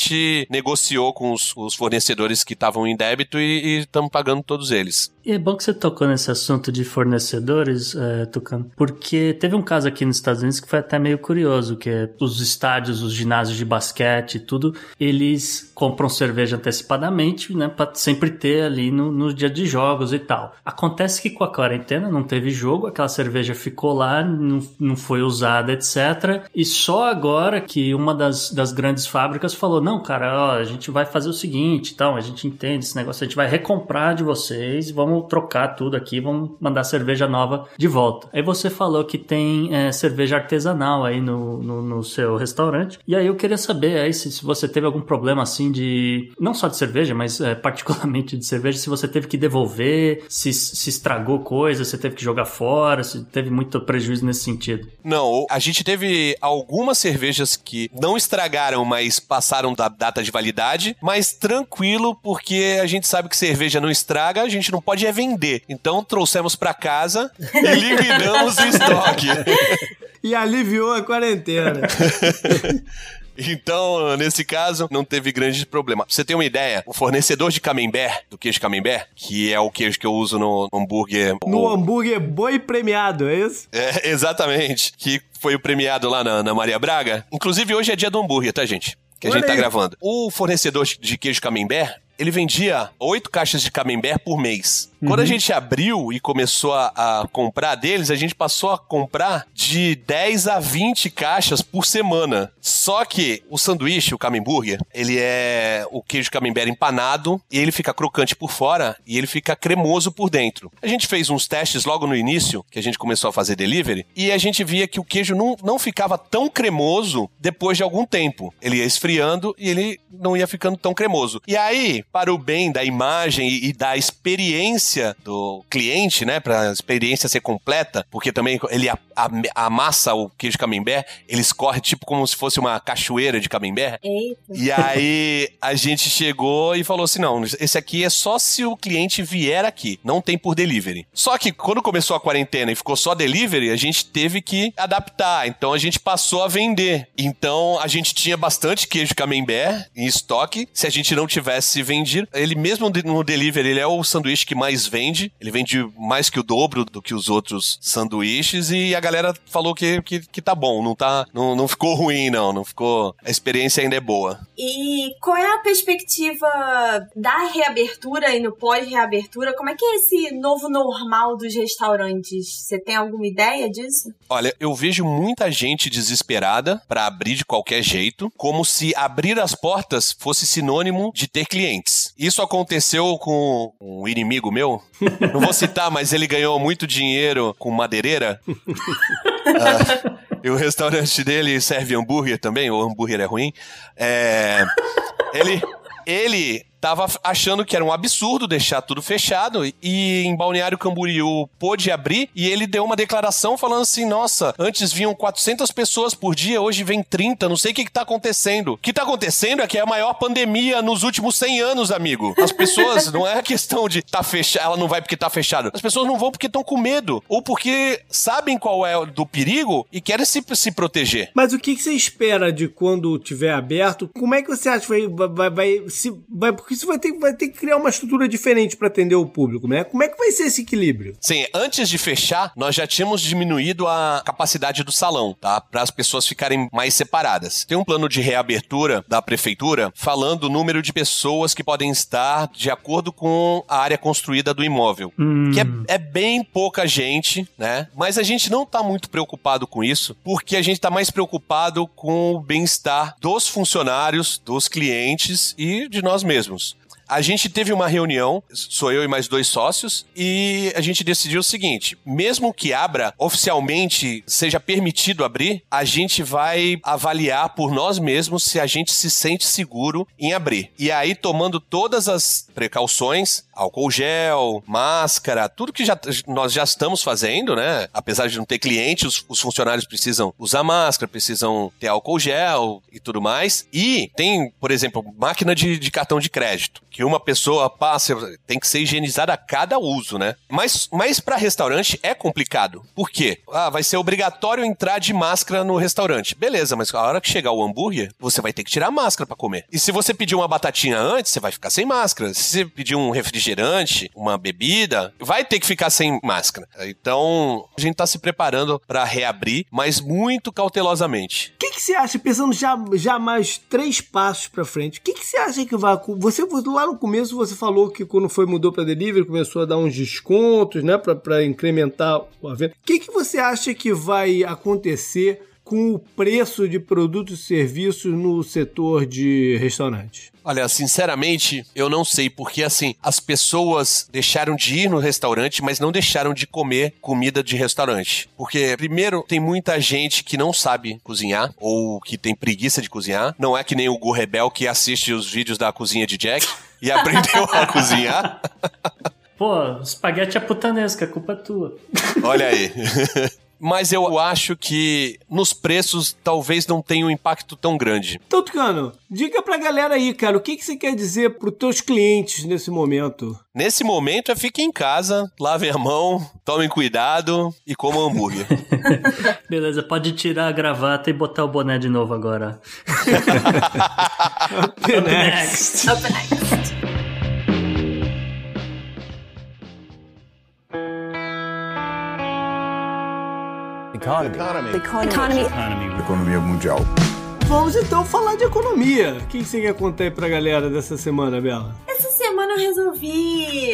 negociou com os, os fornecedores que estavam em débito e estamos pagando todos eles. E é bom que você tocou nesse assunto de fornecedores, é, Tucano, porque teve um caso aqui nos Estados Unidos que foi até meio curioso, que é os estádios, os ginásios de basquete e tudo, eles compram cerveja antecipadamente, né, para sempre ter ali no, no dia de jogos e tal. Acontece que com a quarentena não teve jogo, aquela cerveja ficou lá, não, não foi usada, etc. E só agora que uma das, das grandes fábricas falou, não, cara, ó, a gente vai fazer o seguinte, então, a gente entende esse negócio, a gente vai recomprar de vocês, vamos vamos trocar tudo aqui, vamos mandar cerveja nova de volta. Aí você falou que tem é, cerveja artesanal aí no, no, no, seu restaurante. E aí eu queria saber aí se, se, você teve algum problema assim de. Não só de cerveja, mas é, particularmente de cerveja, se você teve que devolver, se, se estragou coisa, se teve que jogar fora, se teve muito prejuízo nesse sentido. Não, a gente teve algumas cervejas que não estragaram, mas passaram da data de validade, mas tranquilo, porque a gente sabe que cerveja não estraga, a gente não pode pode é vender. Então trouxemos para casa e liquidamos o estoque. E aliviou a quarentena. Então, nesse caso, não teve grande problema. Pra você ter uma ideia, o fornecedor de camembert, do queijo camembert, que é o queijo que eu uso no hambúrguer... No o... hambúrguer boi premiado, é isso? É, exatamente. Que foi o premiado lá na, na Maria Braga. Inclusive, hoje é dia do hambúrguer, tá, gente? Que a Olha gente tá aí. gravando. O fornecedor de queijo camembert, ele vendia oito caixas de camembert por mês. Uhum. Quando a uhum. gente abriu e começou a, a, comprar deles, a gente passou a comprar de 10 a 20 caixas por semana. Só que o sanduíche, o camemburger, ele é o queijo camembert empanado e ele fica crocante por fora e ele fica cremoso por dentro. A gente fez uns testes logo no início, que a gente começou a fazer delivery, e a gente via que o queijo não, não ficava tão cremoso depois de algum tempo. Ele ia esfriando e ele não ia ficando tão cremoso. E aí, para o bem da imagem e, e da experiência do cliente, né? Para a experiência ser completa, porque também ele a, a, amassa o queijo camembert, ele escorre tipo como se fosse uma cachoeira de camembert. Eita. E aí a gente chegou e falou assim: não, esse aqui é só se o cliente vier aqui, não tem por delivery. Só que quando começou a quarentena e ficou só delivery, a gente teve que adaptar. Então a gente passou a vender. Então a gente tinha bastante queijo camembert em estoque. Se a gente não tivesse vendido, ele mesmo no delivery, ele é o sanduíche que mais vende. Ele vende mais que o dobro do que os outros sanduíches e a galera falou que, que, que tá bom, não tá, não, não ficou ruim não, não ficou, a experiência ainda é boa. E qual é a perspectiva da reabertura e no pós-reabertura? Como é que é esse novo normal dos restaurantes? Você tem alguma ideia disso? Olha, eu vejo muita gente desesperada para abrir de qualquer jeito, como se abrir as portas fosse sinônimo de ter clientes. Isso aconteceu com um inimigo meu. Não vou citar, mas ele ganhou muito dinheiro com madeireira. Ah, e o restaurante dele serve hambúrguer também, o hambúrguer é ruim. É, ele, ele tava achando que era um absurdo deixar tudo fechado e em Balneário Camboriú pôde abrir e ele deu uma declaração falando assim: "Nossa, antes vinham 400 pessoas por dia, hoje vem 30, não sei o que que tá acontecendo". O que tá acontecendo é que é a maior pandemia nos últimos 100 anos, amigo. As pessoas não é questão de tá fechado, ela não vai porque tá fechado. As pessoas não vão porque estão com medo ou porque sabem qual é do perigo e querem se, se proteger. Mas o que, que você espera de quando tiver aberto? Como é que você acha que vai, vai, vai, se, vai porque isso vai ter, vai ter que criar uma estrutura diferente para atender o público, né? Como é que vai ser esse equilíbrio? Sim, antes de fechar, nós já tínhamos diminuído a capacidade do salão, tá? Para as pessoas ficarem mais separadas. Tem um plano de reabertura da prefeitura falando o número de pessoas que podem estar de acordo com a área construída do imóvel. Hum. Que é, é bem pouca gente, né? Mas a gente não tá muito preocupado com isso, porque a gente tá mais preocupado com o bem-estar dos funcionários, dos clientes e de nós mesmos. A gente teve uma reunião, sou eu e mais dois sócios, e a gente decidiu o seguinte: mesmo que abra oficialmente, seja permitido abrir, a gente vai avaliar por nós mesmos se a gente se sente seguro em abrir. E aí, tomando todas as precauções, álcool gel, máscara, tudo que já, nós já estamos fazendo, né? Apesar de não ter cliente, os, os funcionários precisam usar máscara, precisam ter álcool gel e tudo mais. E tem, por exemplo, máquina de, de cartão de crédito, que uma pessoa passa, tem que ser higienizada a cada uso, né? Mas, mas para restaurante é complicado. Por quê? Ah, vai ser obrigatório entrar de máscara no restaurante. Beleza, mas a hora que chegar o hambúrguer, você vai ter que tirar a máscara para comer. E se você pedir uma batatinha antes, você vai ficar sem máscara. Se você pedir um refrigerante, uma bebida, vai ter que ficar sem máscara. Então, a gente tá se preparando para reabrir, mas muito cautelosamente. O que, que você acha, pensando já, já mais três passos para frente, o que, que você acha que vai... Você, lá no começo, você falou que quando foi mudou para delivery, começou a dar uns descontos, né, para incrementar a venda. O que, que você acha que vai acontecer com o preço de produtos e serviços no setor de restaurantes? Olha, sinceramente, eu não sei, porque assim, as pessoas deixaram de ir no restaurante, mas não deixaram de comer comida de restaurante. Porque, primeiro, tem muita gente que não sabe cozinhar, ou que tem preguiça de cozinhar. Não é que nem o Gu Rebel que assiste os vídeos da cozinha de Jack e aprendeu a cozinhar. Pô, espaguete é putanesca, a culpa é tua. Olha aí. Mas eu acho que nos preços talvez não tenha um impacto tão grande. Então, Tucano, diga pra galera aí, cara, o que, que você quer dizer pros teus clientes nesse momento? Nesse momento é fiquem em casa, lavem a mão, tomem cuidado e comam hambúrguer. Beleza, pode tirar a gravata e botar o boné de novo agora. Up next. Up next. Economy. Economy. Economia mundial. Vamos então falar de economia. O que que você quer contar aí pra galera dessa semana, Bela? Essa semana eu resolvi.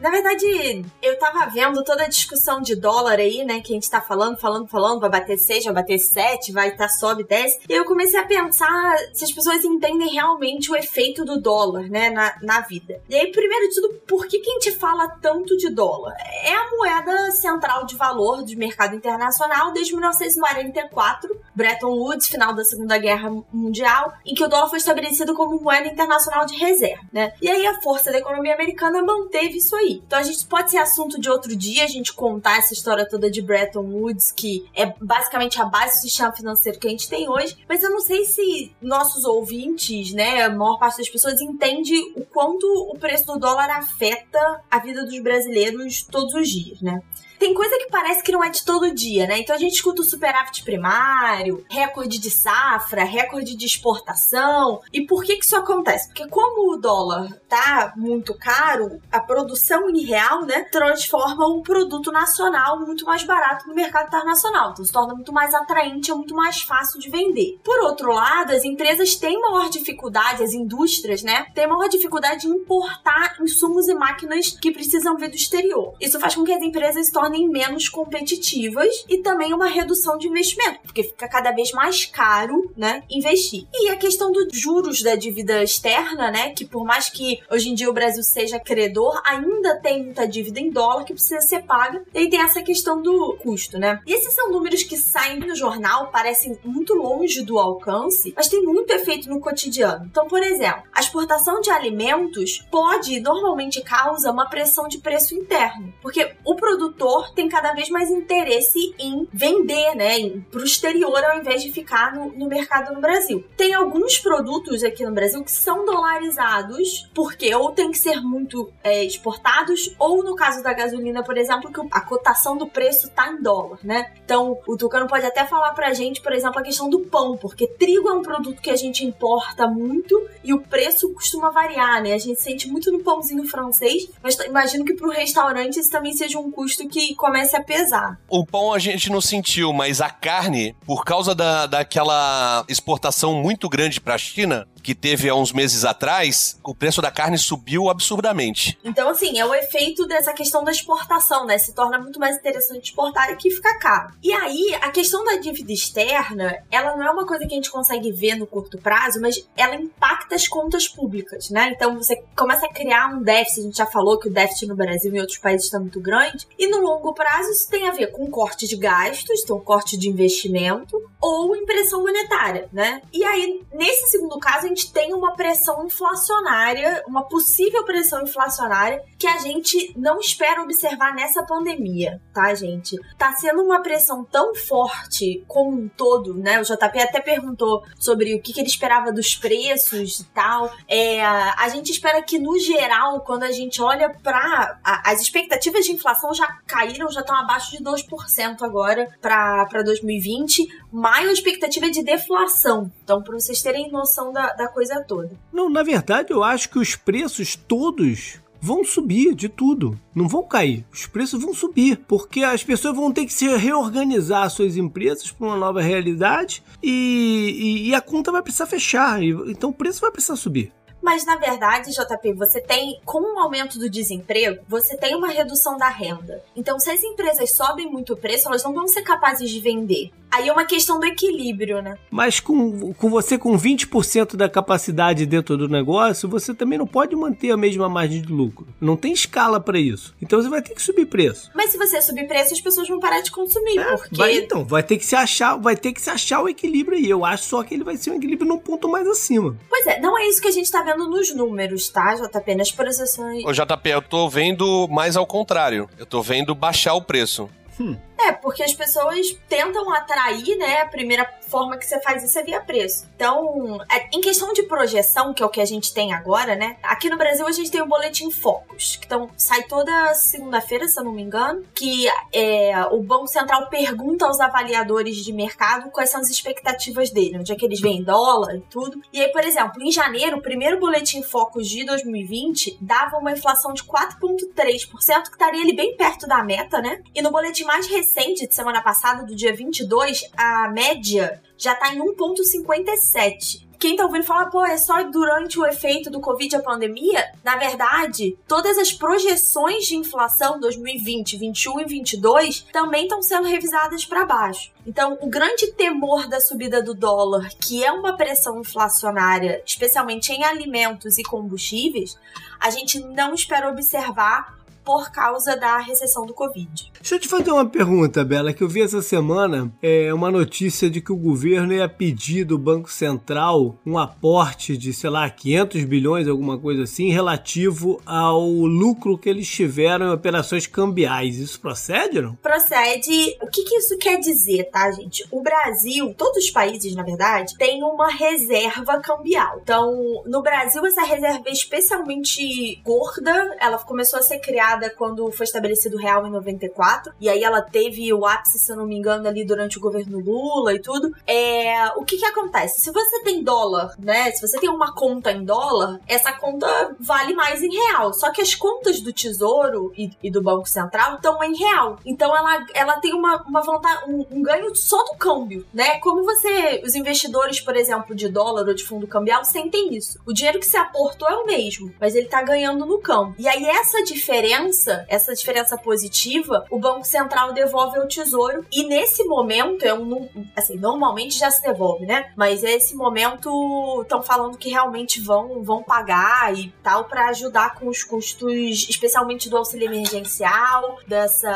Na verdade, eu tava vendo toda a discussão de dólar aí, né? Que a gente tá falando, falando, falando, vai bater 6, vai bater 7, vai estar tá, sobe, desce. E eu comecei a pensar se as pessoas entendem realmente o efeito do dólar, né, na, na vida. E aí, primeiro de tudo, por que, que a gente fala tanto de dólar? É a moeda central de valor do mercado internacional desde 1944, Bretton Woods, final da Segunda Guerra Mundial, em que o dólar foi estabelecido como moeda internacional de reserva, né? E aí a força da economia americana manteve isso aí. Então a gente pode ser assunto de outro dia, a gente contar essa história toda de Bretton Woods, que é basicamente a base do sistema financeiro que a gente tem hoje, mas eu não sei se nossos ouvintes, né, a maior parte das pessoas entende o quanto o preço do dólar afeta a vida dos brasileiros todos os dias, né? Tem coisa que parece que não é de todo dia, né? Então a gente escuta o superávit primário, recorde de safra, recorde de exportação. E por que que isso acontece? Porque como o dólar tá muito caro, a produção em real, né, transforma um produto nacional muito mais barato no mercado internacional. Então se torna muito mais atraente, é muito mais fácil de vender. Por outro lado, as empresas têm maior dificuldade, as indústrias, né, têm maior dificuldade de importar insumos e máquinas que precisam vir do exterior. Isso faz com que as empresas se tornem tornem menos competitivas e também uma redução de investimento, porque fica cada vez mais caro, né, investir. E a questão dos juros da dívida externa, né, que por mais que hoje em dia o Brasil seja credor, ainda tem muita dívida em dólar que precisa ser paga, e tem essa questão do custo, né? E esses são números que saem no jornal, parecem muito longe do alcance, mas tem muito efeito no cotidiano. Então, por exemplo, a exportação de alimentos pode, normalmente causa uma pressão de preço interno, porque o produtor tem cada vez mais interesse em vender, né, para o exterior ao invés de ficar no, no, mercado no Brasil. Tem alguns produtos aqui no Brasil que são dolarizados, porque ou tem que ser muito é, exportados, ou no caso da gasolina, por exemplo, que a cotação do preço está em dólar, né? Então, o Tucano pode até falar pra gente, por exemplo, a questão do pão, porque trigo é um produto que a gente importa muito e o preço costuma variar, né? A gente sente muito no pãozinho francês, mas imagino que para o restaurante isso também seja um custo que comece a pesar. O pão a gente não sentiu, mas a carne, por causa da, daquela exportação muito grande para a China, que teve há uns meses atrás, o preço da carne subiu absurdamente. Então, assim, é o efeito dessa questão da exportação, né? Se torna muito mais interessante exportar e que fica caro. E aí, a questão da dívida externa, ela não é uma coisa que a gente consegue ver no curto prazo, mas ela impacta as contas públicas, né? Então, você começa a criar um déficit, a gente já falou que o déficit no Brasil e em outros países está muito grande, e no longo prazo isso tem a ver com corte de gastos, então corte de investimento, ou impressão monetária, né? E aí, nesse segundo caso, gente tem uma pressão inflacionária, uma possível pressão inflacionária que a gente não espera observar nessa pandemia, tá, gente? Tá sendo uma pressão tão forte como um todo, né? O JP até perguntou sobre o que, ele esperava dos preços e tal. É, a gente espera que, no geral, quando a gente olha para as expectativas de inflação já caíram, já estão abaixo de 2% agora para 2020, mas a expectativa é de deflação. Então, para vocês terem noção da, da coisa toda. Não, na verdade, eu acho que os preços todos vão subir de tudo, não vão cair. Os preços vão subir, porque as pessoas vão ter que se reorganizar suas empresas para uma nova realidade e, e, e, a conta vai precisar fechar, então o preço vai precisar subir. Mas na verdade, JP, você tem, com o aumento do desemprego, você tem uma redução da renda. Então, se as empresas sobem muito o preço, elas não vão ser capazes de vender. Aí é uma questão do equilíbrio, né? Mas com, com você com 20% da capacidade dentro do negócio, você também não pode manter a mesma margem de lucro. Não tem escala para isso. Então você vai ter que subir preço. Mas se você subir preço, as pessoas vão parar de consumir, é, porque vai, então, vai ter que se achar, vai ter que se achar o equilíbrio aí. Eu acho só que ele vai ser um equilíbrio num ponto mais acima. Pois é, não é isso que a gente tá vendo nos números, tá, JP? Nas projeções. Ô, JP, eu tô vendo mais ao contrário. Eu tô vendo baixar o preço. Hum. É, porque as pessoas tentam atrair, né? A primeira forma que você faz isso é via preço. Então, é, em questão de projeção, que é o que a gente tem agora, né? Aqui no Brasil a gente tem o boletim Focus, que então, sai toda segunda-feira, se eu não me engano, que é, o Banco Central pergunta aos avaliadores de mercado quais são as expectativas dele, onde é que eles veem dólar e tudo. E aí, por exemplo, em janeiro, o primeiro boletim Focus de 2020 dava uma inflação de 4,3%, que estaria ali bem perto da meta, né? E no boletim mais recente, recente de semana passada, do dia 22, a média já está em 1,57 quem tá ouvindo fala, pô, é só durante o efeito do Covid a pandemia. Na verdade, todas as projeções de inflação 2020, 21 e 22 também estão sendo revisadas para baixo. Então, o grande temor da subida do dólar, que é uma pressão inflacionária, especialmente em alimentos e combustíveis, a gente não espera observar por causa da recessão do Covid. Deixa eu te fazer uma pergunta, Bela, que eu vi essa semana é uma notícia de que o governo ia pedir do Banco Central um aporte de, sei lá, 500 bilhões, alguma coisa assim, relativo ao lucro que eles tiveram em operações cambiais. Isso procede não? Procede. O que, que isso quer dizer, tá, gente? O Brasil, todos os países, na verdade, têm uma reserva cambial. Então, no Brasil, essa reserva é especialmente gorda. Ela começou a ser criada quando foi estabelecido o real em 94. E aí ela teve o ápice, se eu não me engano, ali durante o governo Lula e tudo. É, o que que acontece? Se você tem dólar, né? Se você tem uma conta em dólar, essa conta vale mais em real. Só que as contas do Tesouro e, e do Banco Central estão em real. Então ela, ela tem uma, uma vantagem, um, um ganho só do câmbio, né? Como você, os investidores, por exemplo, de dólar ou de fundo cambial, sentem isso. O dinheiro que você aportou é o mesmo, mas ele tá ganhando no câmbio. E aí essa diferença diferença, essa diferença positiva, o Banco Central devolve ao Tesouro. E nesse momento, é um, assim, normalmente já se devolve, né? Mas esse momento estão falando que realmente vão, vão pagar e tal para ajudar com os custos, especialmente do auxílio emergencial, dessa.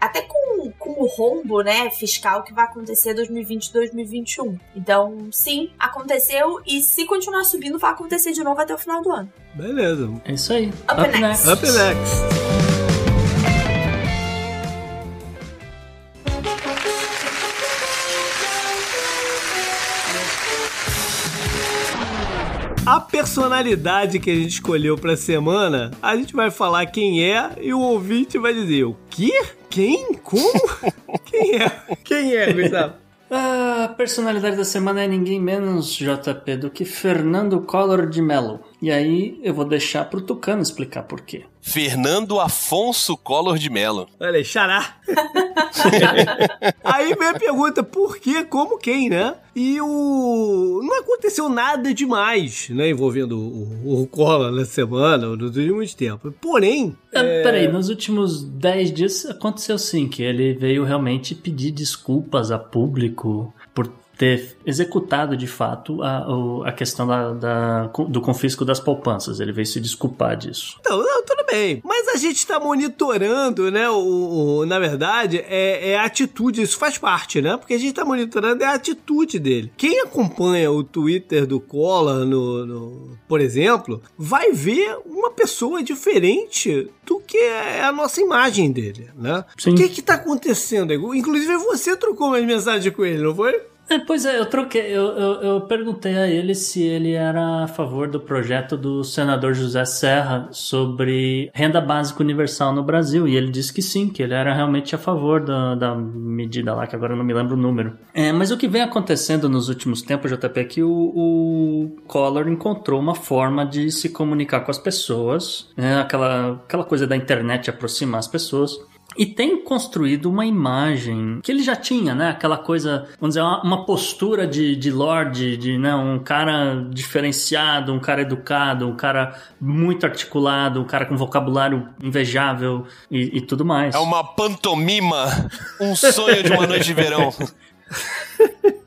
até com, com o rombo, né, fiscal que vai acontecer 2020 2021. Então, sim, aconteceu e se continuar subindo, vai acontecer de novo até o final do ano. Beleza. É isso aí. Up, Up next. next. Up next. A personalidade que a gente escolheu pra semana, a gente vai falar quem é e o ouvinte vai dizer: o quê? Quem? Como? quem é? Quem é, Gustavo? A personalidade da semana é ninguém menos, JP, do que Fernando Collor de Mello. E aí eu vou deixar pro Tucano explicar por quê. Fernando Afonso Collor de Mello. Olha aí, xará. aí vem a pergunta, por quê, como, quem, né? E o... Não aconteceu nada demais, né, envolvendo o, o Collor na semana, nos últimos tempos. Porém... Ah, é... Peraí, nos últimos 10 dias aconteceu sim, que ele veio realmente pedir desculpas a público ter executado de fato a, a questão da, da, do confisco das poupanças. Ele veio se desculpar disso. Então, não, tudo bem. Mas a gente está monitorando, né? O, o, na verdade, é, é a atitude, isso faz parte, né? Porque a gente está monitorando é a atitude dele. Quem acompanha o Twitter do Collor, no, no, por exemplo, vai ver uma pessoa diferente do que é a nossa imagem dele, né? Sim. O que que tá acontecendo? Inclusive você trocou umas mensagens com ele, não foi? É, pois é, eu troquei. Eu, eu, eu, perguntei a ele se ele era a favor do projeto do senador José Serra sobre renda básica universal no Brasil. E ele disse que sim, que ele era realmente a favor da, da medida lá, que agora eu não me lembro o número. É, mas o que vem acontecendo nos últimos tempos, JP, é que o, o Collor encontrou uma forma de se comunicar com as pessoas, né? aquela, aquela coisa da internet aproximar as pessoas e tem construído uma imagem que ele já tinha, né? Aquela coisa, vamos dizer, uma, uma postura de, de lord, de né? um cara diferenciado, um cara educado, um cara muito articulado, um cara com vocabulário invejável e, e tudo mais. É uma pantomima, um sonho de uma noite de verão.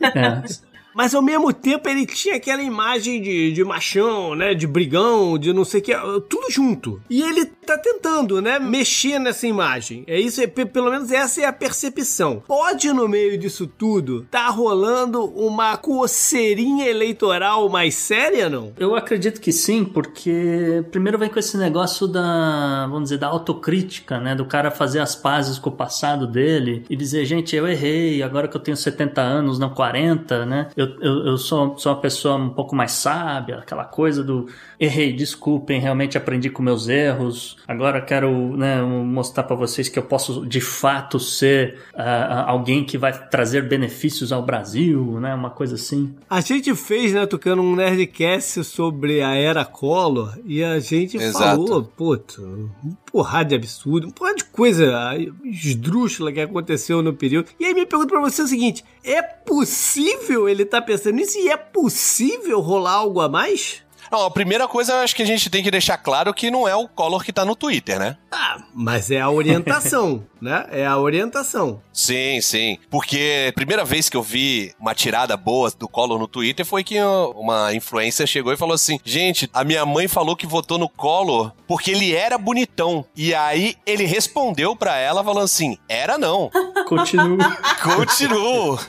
É. Mas ao mesmo tempo ele tinha aquela imagem de, de machão, né? De brigão, de não sei o que, tudo junto. E ele tá tentando, né? Mexer nessa imagem. É isso, é, pelo menos essa é a percepção. Pode no meio disso tudo tá rolando uma coceirinha eleitoral mais séria, não? Eu acredito que sim, porque primeiro vem com esse negócio da, vamos dizer, da autocrítica, né? Do cara fazer as pazes com o passado dele e dizer, gente, eu errei, agora que eu tenho 70 anos, não 40, né? Eu, eu, sou, sou uma pessoa um pouco mais sábia, aquela coisa do errei, desculpem, realmente aprendi com meus erros, agora quero né, mostrar para vocês que eu posso de fato ser uh, alguém que vai trazer benefícios ao Brasil, né, uma coisa assim. A gente fez, né, tocando um Nerdcast sobre a era Collor e a gente Exato. falou, puto, um porrada de absurdo, um porrada de coisa esdrúxula que aconteceu no período. E aí minha pergunta pra você é o seguinte: é possível ele estar tá pensando nisso e é possível rolar algo a mais? Não, a primeira coisa, eu acho que a gente tem que deixar claro que não é o Collor que tá no Twitter, né? Ah, mas é a orientação, né? É a orientação. Sim, sim. Porque a primeira vez que eu vi uma tirada boa do Collor no Twitter foi que uma influência chegou e falou assim: gente, a minha mãe falou que votou no Collor porque ele era bonitão. E aí ele respondeu para ela falando assim: era não. Continuo. Continuo.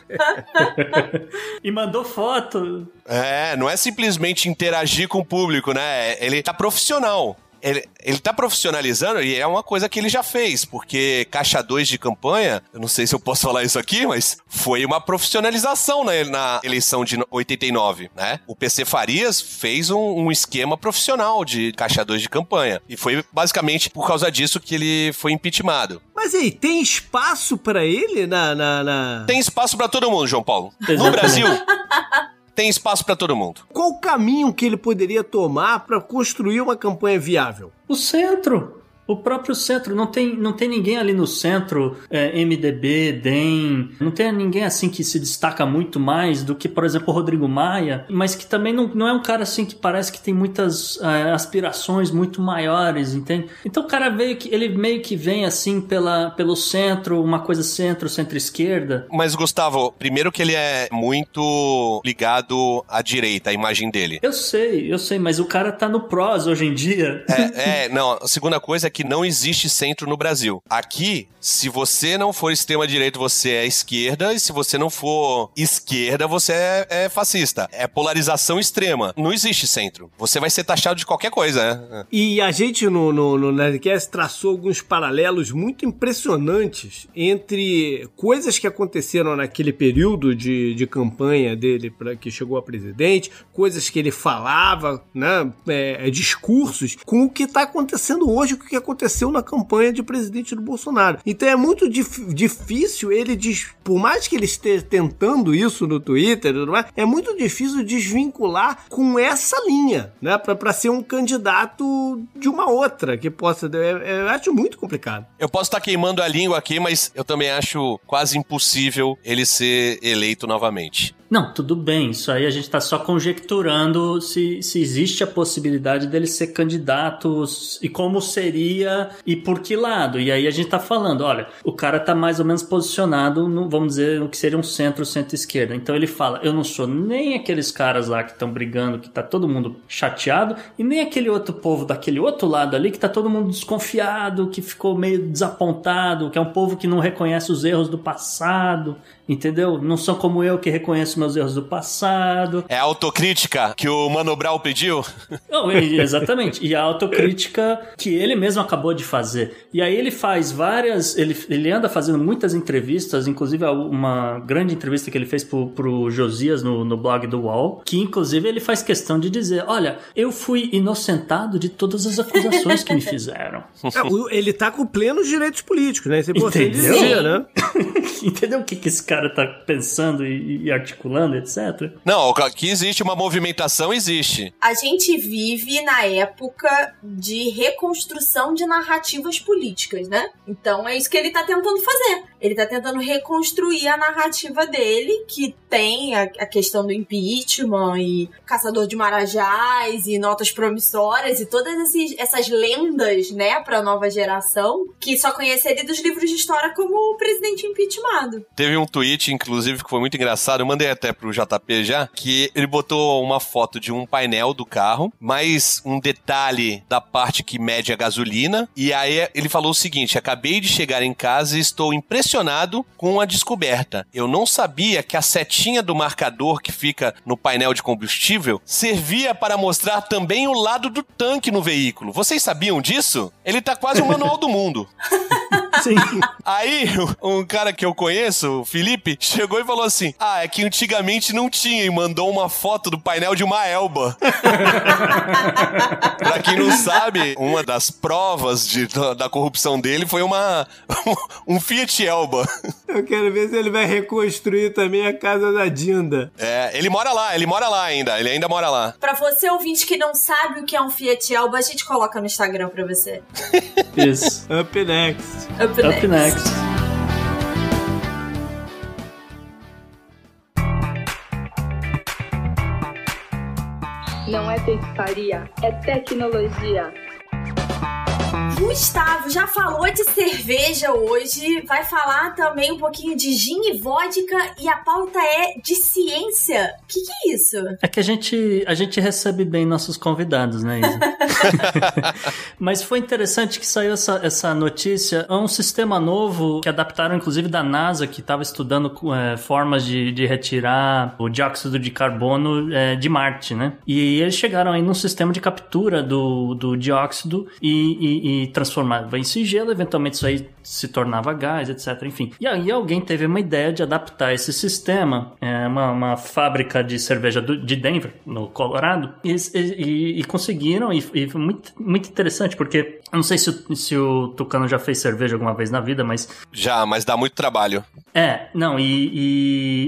e mandou foto. É, não é simplesmente interagir com o público, né? Ele tá profissional ele, ele tá profissionalizando e é uma coisa que ele já fez, porque caixa 2 de campanha, eu não sei se eu posso falar isso aqui, mas foi uma profissionalização na, na eleição de 89, né? O PC Farias fez um, um esquema profissional de caixa 2 de campanha. E foi basicamente por causa disso que ele foi impeachmentado. Mas aí, tem espaço para ele na, na, na... Tem espaço para todo mundo, João Paulo. No Brasil, tem espaço para todo mundo. Qual o caminho que ele poderia tomar para construir uma campanha viável? O centro. O próprio centro, não tem, não tem ninguém ali no centro, é, MDB, DEM, não tem ninguém assim que se destaca muito mais do que, por exemplo, o Rodrigo Maia, mas que também não, não é um cara assim que parece que tem muitas é, aspirações muito maiores, entende? Então o cara veio que ele meio que vem assim pela, pelo centro, uma coisa centro, centro-esquerda. Mas, Gustavo, primeiro que ele é muito ligado à direita, a imagem dele. Eu sei, eu sei, mas o cara tá no prós hoje em dia. É, é não, a segunda coisa é que não existe centro no Brasil. Aqui, se você não for extrema-direita, você é esquerda, e se você não for esquerda, você é, é, fascista. É polarização extrema. Não existe centro. Você vai ser taxado de qualquer coisa, né? E a gente no, no, no Nerdcast traçou alguns paralelos muito impressionantes entre coisas que aconteceram naquele período de, de campanha dele para que chegou a presidente, coisas que ele falava, né, é, discursos, com o que está acontecendo hoje, com o que aconteceu na campanha de presidente do Bolsonaro. Então é muito dif difícil ele, por mais que ele esteja tentando isso no Twitter, é muito difícil desvincular com essa linha, né? Para ser um candidato de uma outra que possa. Eu acho muito complicado. Eu posso estar queimando a língua aqui, mas eu também acho quase impossível ele ser eleito novamente. Não, tudo bem. Isso aí a gente está só conjecturando se, se existe a possibilidade dele ser candidato e como seria e por que lado. E aí a gente está falando, olha, o cara está mais ou menos posicionado no, vamos dizer, no que seria um centro, centro-esquerda. Então ele fala, eu não sou nem aqueles caras lá que estão brigando, que tá todo mundo chateado, e nem aquele outro povo daquele outro lado ali que tá todo mundo desconfiado, que ficou meio desapontado, que é um povo que não reconhece os erros do passado entendeu? Não são como eu que reconheço meus erros do passado. É a autocrítica que o Mano Brown pediu? Não, exatamente. E a autocrítica que ele mesmo acabou de fazer. E aí ele faz várias. Ele, ele anda fazendo muitas entrevistas, inclusive uma grande entrevista que ele fez pro, pro Josias no, no blog do UOL, que inclusive ele faz questão de dizer: olha, eu fui inocentado de todas as acusações que me fizeram. É, ele tá com plenos direitos políticos, né? Você pode dizer, né? Entendeu o que, que esse cara tá pensando e, e, articulando, etc? Não, que existe uma movimentação, existe. A gente vive na época de reconstrução de narrativas políticas, né? Então é isso que ele tá tentando fazer. Ele tá tentando reconstruir a narrativa dele, que tem a, a questão do impeachment e caçador de marajás e notas promissórias e todas esses, essas lendas, né, pra nova geração, que só conhece ele dos livros de história como o presidente impeachmentado. Teve um tweet, inclusive, que foi muito engraçado. Eu mandei até pro JP já, que ele botou uma foto de um painel do carro, mais um detalhe da parte que mede a gasolina. E aí ele falou o seguinte: acabei de chegar em casa e estou impressionado com a descoberta. Eu não sabia que a setinha do marcador que fica no painel de combustível servia para mostrar também o lado do tanque no veículo. Vocês sabiam disso? Ele tá quase o manual do mundo. Sim. Aí, um cara que eu conheço, o Felipe, chegou e falou assim: Ah, é que antigamente não tinha e mandou uma foto do painel de uma Elba. pra quem não sabe, uma das provas de, da, da corrupção dele foi uma um Fiat Elba. Eu quero ver se ele vai reconstruir também a casa da Dinda. É, ele mora lá, ele mora lá ainda, ele ainda mora lá. Pra você ouvinte que não sabe o que é um Fiat Elba, a gente coloca no Instagram pra você. Isso. Up next. Up, Up next. Não é pescaria, é tecnologia. Gustavo já falou de cerveja hoje, vai falar também um pouquinho de gin e vodka e a pauta é de ciência. O que, que é isso? É que a gente, a gente recebe bem nossos convidados, né, Isa? Mas foi interessante que saiu essa, essa notícia. É um sistema novo que adaptaram, inclusive, da NASA, que estava estudando é, formas de, de retirar o dióxido de carbono é, de Marte, né? E eles chegaram aí num sistema de captura do, do dióxido e, e, e transformava em sigilo, eventualmente isso aí se tornava gás, etc. Enfim. E aí alguém teve uma ideia de adaptar esse sistema, é, uma, uma fábrica de cerveja do, de Denver, no Colorado, e, e, e conseguiram, e, e, foi muito, muito interessante, porque eu não sei se o, se o Tucano já fez cerveja alguma vez na vida, mas. Já, mas dá muito trabalho. É, não, e,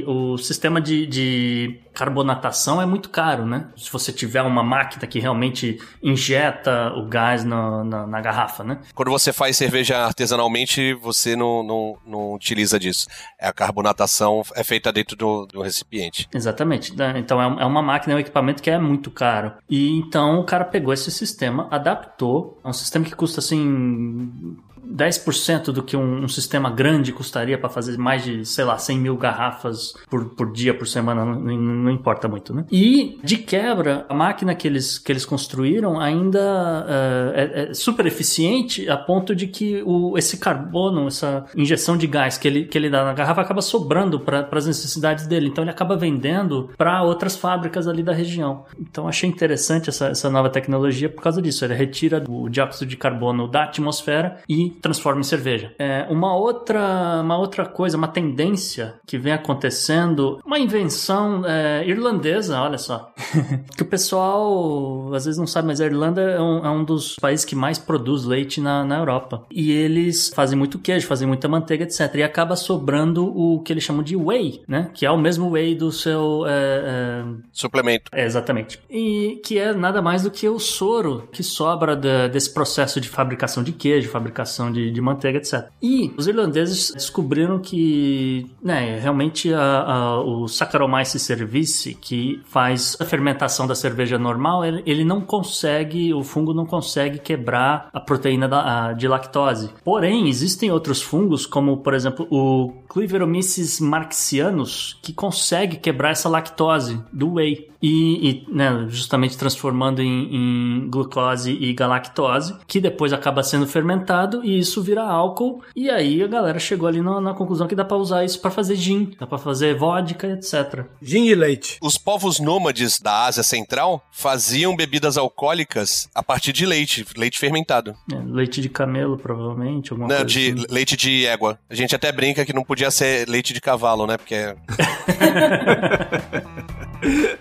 e o sistema de, de carbonatação é muito caro, né? Se você tiver uma máquina que realmente injeta o gás no, na, na, garrafa, né? Quando você faz cerveja artesanalmente, você não, não, não utiliza disso. A carbonatação é feita dentro do, do recipiente. Exatamente. Né? Então é, é uma máquina, é um equipamento que é muito caro. E então o cara pegou esse sistema, adaptou, é um sistema que custa assim 10% do que um, um, sistema grande custaria para fazer mais de, sei lá, 100 mil garrafas por, por dia, por semana, não, não, importa muito, né? E, de quebra, a máquina que eles, que eles construíram ainda uh, é, é, super eficiente a ponto de que o, esse carbono, essa injeção de gás que ele, que ele dá na garrafa acaba sobrando para as necessidades dele. Então, ele acaba vendendo para outras fábricas ali da região. Então, achei interessante essa, essa nova tecnologia por causa disso. Ele retira o dióxido de carbono da atmosfera e transforma em cerveja. É, uma outra uma outra coisa, uma tendência que vem acontecendo, uma invenção é, irlandesa, olha só, que o pessoal às vezes não sabe, mas a Irlanda é um, é um dos países que mais produz leite na, na Europa. E eles fazem muito queijo, fazem muita manteiga, etc. E acaba sobrando o que eles chamam de whey, né? Que é o mesmo whey do seu... É, é Suplemento. É, exatamente. E que é nada mais do que o soro que sobra da, desse processo de fabricação de queijo, fabricação de, de manteiga, etc. E os irlandeses descobriram que, né, realmente a, a, o Saccharomyces cerevisiae, que faz a fermentação da cerveja normal, ele, ele não consegue, o fungo não consegue quebrar a proteína da, a, de lactose. Porém, existem outros fungos, como, por exemplo, o Cliveromyces marxianus, que consegue quebrar essa lactose do whey e, e né, justamente transformando em, em, glucose e galactose, que depois acaba sendo fermentado e isso vira álcool. E aí a galera chegou ali na, na conclusão que dá para usar isso para fazer gin, dá para fazer vodka, etc. Gin e leite. Os povos nômades da Ásia Central faziam bebidas alcoólicas a partir de leite, leite fermentado. É, leite de camelo, provavelmente, alguma não, coisa de assim. leite de égua. A gente até brinca que não podia ser leite de cavalo, né? Porque é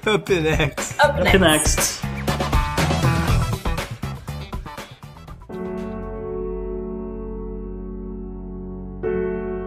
Up next. Up next. Up next.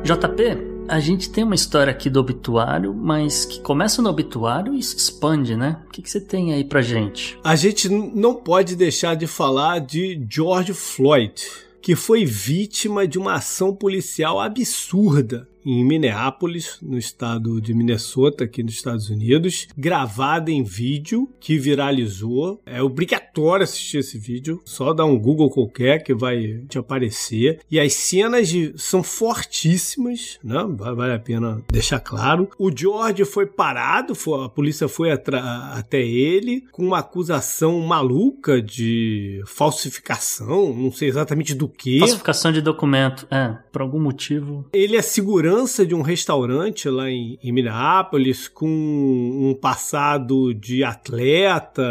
JP, a gente tem uma história aqui do obituário, mas que começa no obituário e se expande, né? O que, que você tem aí pra gente? A gente não pode deixar de falar de George Floyd, que foi vítima de uma ação policial absurda em Minneapolis, no estado de Minnesota, aqui nos Estados Unidos, gravada em vídeo que viralizou. É obrigatório assistir esse vídeo, só dá um Google qualquer que vai te aparecer. E as cenas de, são fortíssimas, né? Vale a pena deixar claro. O George foi parado, foi, a polícia foi até ele com uma acusação maluca de falsificação, não sei exatamente do que. Falsificação de documento, é, por algum motivo. Ele é segurando segurança de um restaurante lá em, em Minneapolis com um passado de atleta,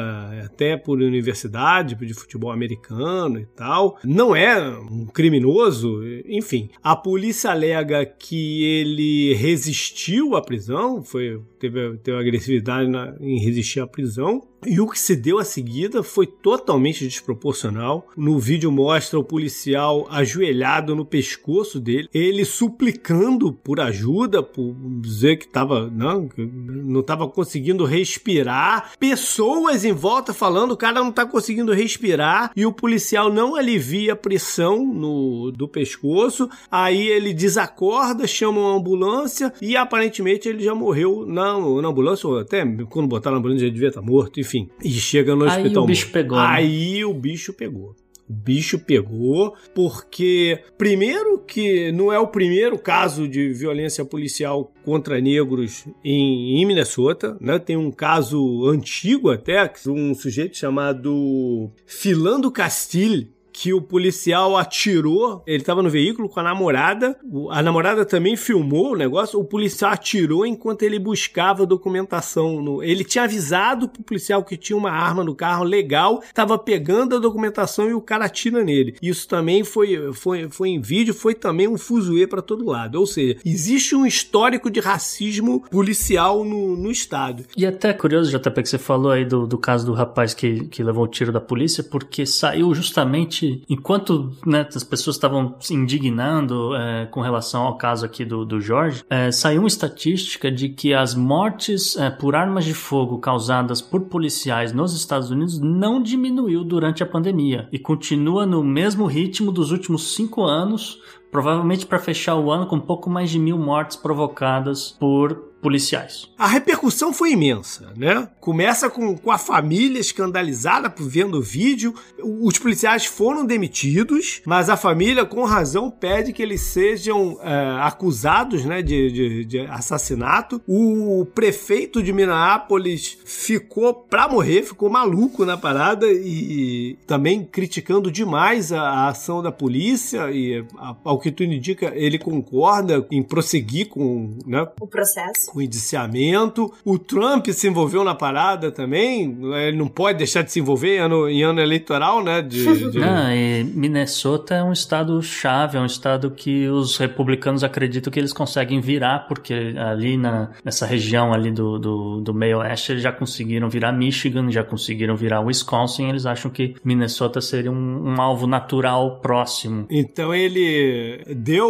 até por universidade, de futebol americano e tal. Não é um criminoso, enfim. A polícia alega que ele resistiu à prisão, foi teve, teve agressividade na, em resistir à prisão. E o que se deu a seguida foi totalmente desproporcional. No vídeo mostra o policial ajoelhado no pescoço dele, ele suplicando por ajuda, por dizer que estava não, não estava conseguindo respirar. Pessoas em volta falando, o cara não está conseguindo respirar e o policial não alivia a pressão no do pescoço. Aí ele desacorda, chama uma ambulância e aparentemente ele já morreu na, na ambulância, ou até quando botaram na ambulância já devia estar morto, enfim enfim. E chega no hospital. Aí o bicho pegou. Né? Aí o bicho pegou. O bicho pegou, porque, primeiro, que não é o primeiro caso de violência policial contra negros em, em Minnesota, né? Tem um caso antigo até, um sujeito chamado Filando Castile, que o policial atirou, ele estava no veículo com a namorada, a namorada também filmou o negócio, o policial atirou enquanto ele buscava documentação. No, ele tinha avisado pro policial que tinha uma arma no carro legal, estava pegando a documentação e o cara atira nele. Isso também foi, foi, foi em vídeo, foi também um fuzuê para todo lado. Ou seja, existe um histórico de racismo policial no, no estado. E até curioso, JP, que você falou aí do, do caso do rapaz que, que levou o tiro da polícia, porque saiu justamente enquanto né, as pessoas estavam se indignando é, com relação ao caso aqui do, do Jorge, é, saiu uma estatística de que as mortes é, por armas de fogo causadas por policiais nos Estados Unidos não diminuiu durante a pandemia e continua no mesmo ritmo dos últimos cinco anos, provavelmente para fechar o ano com pouco mais de mil mortes provocadas por policiais. A repercussão foi imensa, né? Começa com, com a família escandalizada por vendo o vídeo. Os policiais foram demitidos, mas a família, com razão, pede que eles sejam é, acusados né, de, de, de, assassinato. O prefeito de Minneapolis ficou pra morrer, ficou maluco na parada e, e também criticando demais a, a, ação da polícia. E a, ao que tudo indica, ele concorda em prosseguir com né, o processo com indiciamento. O Trump se envolveu na parada também. Ele não pode deixar de se envolver em ano, em ano eleitoral, né? De, de... Não, e Minnesota é um estado chave, é um estado que os republicanos acreditam que eles conseguem virar, porque ali na, nessa região ali do, do, do meio oeste eles já conseguiram virar Michigan, já conseguiram virar Wisconsin, eles acham que Minnesota seria um, um alvo natural próximo. Então ele deu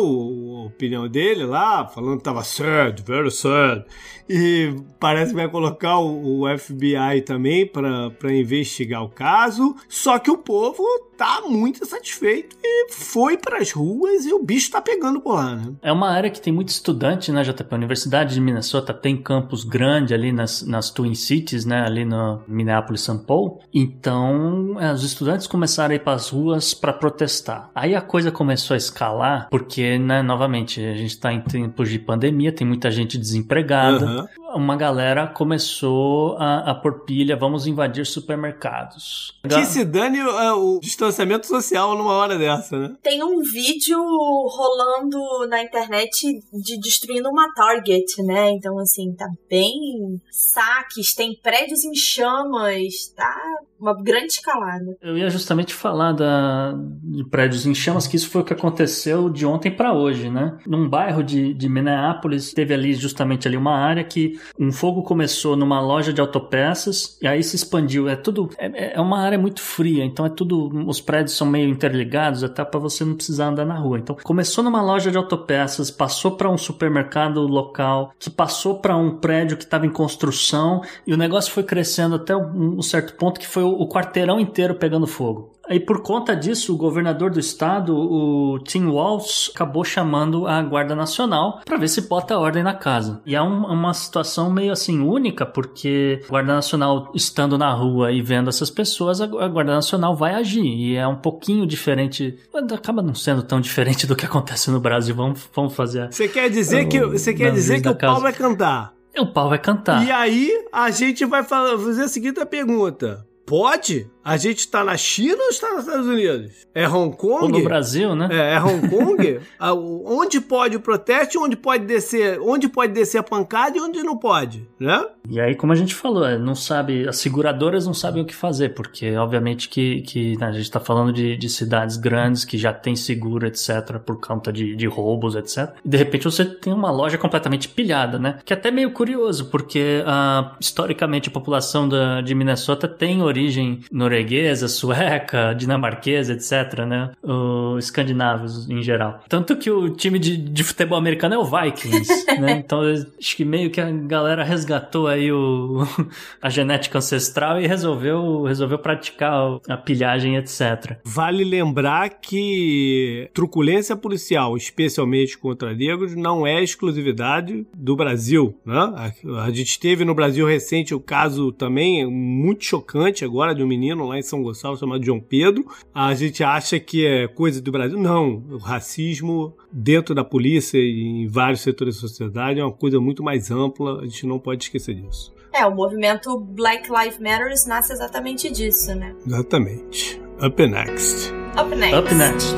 a opinião dele lá, falando que estava sad, very sad, période. E parece que vai colocar o, o FBI também para investigar o caso. Só que o povo tá muito satisfeito e foi para as ruas e o bicho tá pegando por lá, né? É uma área que tem muito estudante, né, JP? A Universidade de Minnesota tem campus grande ali nas, nas Twin Cities, né, ali no Minneapolis, São Paulo. Então, é, os estudantes começaram a ir para as ruas para protestar. Aí a coisa começou a escalar, porque, né, novamente, a gente tá em tempos de pandemia, tem muita gente desempregada. Uhum. Uma galera começou a, a pôr pilha, vamos invadir supermercados. Que se dane o, o distanciamento social numa hora dessa, né? Tem um vídeo rolando na internet de destruindo uma Target, né? Então, assim, tá bem saques, tem prédios em chamas, tá uma grande escalada. Eu ia justamente falar da, de prédios em chamas, que isso foi o que aconteceu de ontem para hoje, né? Num bairro de, de Minneapolis, teve ali justamente ali uma área que um fogo começou numa loja de autopeças e aí se expandiu. É tudo, é, é uma área muito fria, então é tudo, os prédios são meio interligados até para você não precisar andar na rua. Então começou numa loja de autopeças, passou para um supermercado local, que passou para um prédio que estava em construção e o negócio foi crescendo até um, um certo ponto que foi o, o quarteirão inteiro pegando fogo. Aí, por conta disso, o governador do estado, o Tim Walz, acabou chamando a Guarda Nacional para ver se bota ordem na casa. E é um, uma situação meio assim única, porque a Guarda Nacional estando na rua e vendo essas pessoas, a Guarda Nacional vai agir. E é um pouquinho diferente, acaba não sendo tão diferente do que acontece no Brasil. Vamos, vamos fazer. Você quer dizer que você quer dizer que o pau vai cantar? O pau vai cantar. E aí a gente vai fazer a seguinte pergunta: Pode? A gente tá na China ou está nos Estados Unidos? É Hong Kong? Ou no Brasil, né? É, é Hong Kong? Ah, onde pode o protesto, onde pode descer, onde pode descer a pancada e onde não pode, né? E aí, como a gente falou, é, não sabe, as seguradoras não sabem o que fazer, porque obviamente que, que né, a gente tá falando de, de cidades grandes que já tem seguro, etc, por conta de, de roubos, etc. E de repente você tem uma loja completamente pilhada, né? Que é até meio curioso, porque uh, historicamente a população da, de Minnesota tem origem norueguesa, sueca, dinamarquesa, etc, né? Os escandinavos em geral. Tanto que o time de, de futebol americano é o Vikings, né? Então acho que meio que a galera resgatou aí o, a genética ancestral e resolveu, resolveu praticar a pilhagem, etc. Vale lembrar que truculência policial, especialmente contra negros, não é exclusividade do Brasil, né? A, a gente teve no Brasil recente o caso também muito chocante agora de um menino lá em São Gonçalo chamado João Pedro. A gente acha que é coisa do Brasil. Não, o racismo dentro da polícia e em vários setores da sociedade é uma coisa muito mais ampla, a gente não pode esquecer disso. É, o movimento Black Lives Matter nasce exatamente disso, né? Exatamente. Up next. Up next. Up next.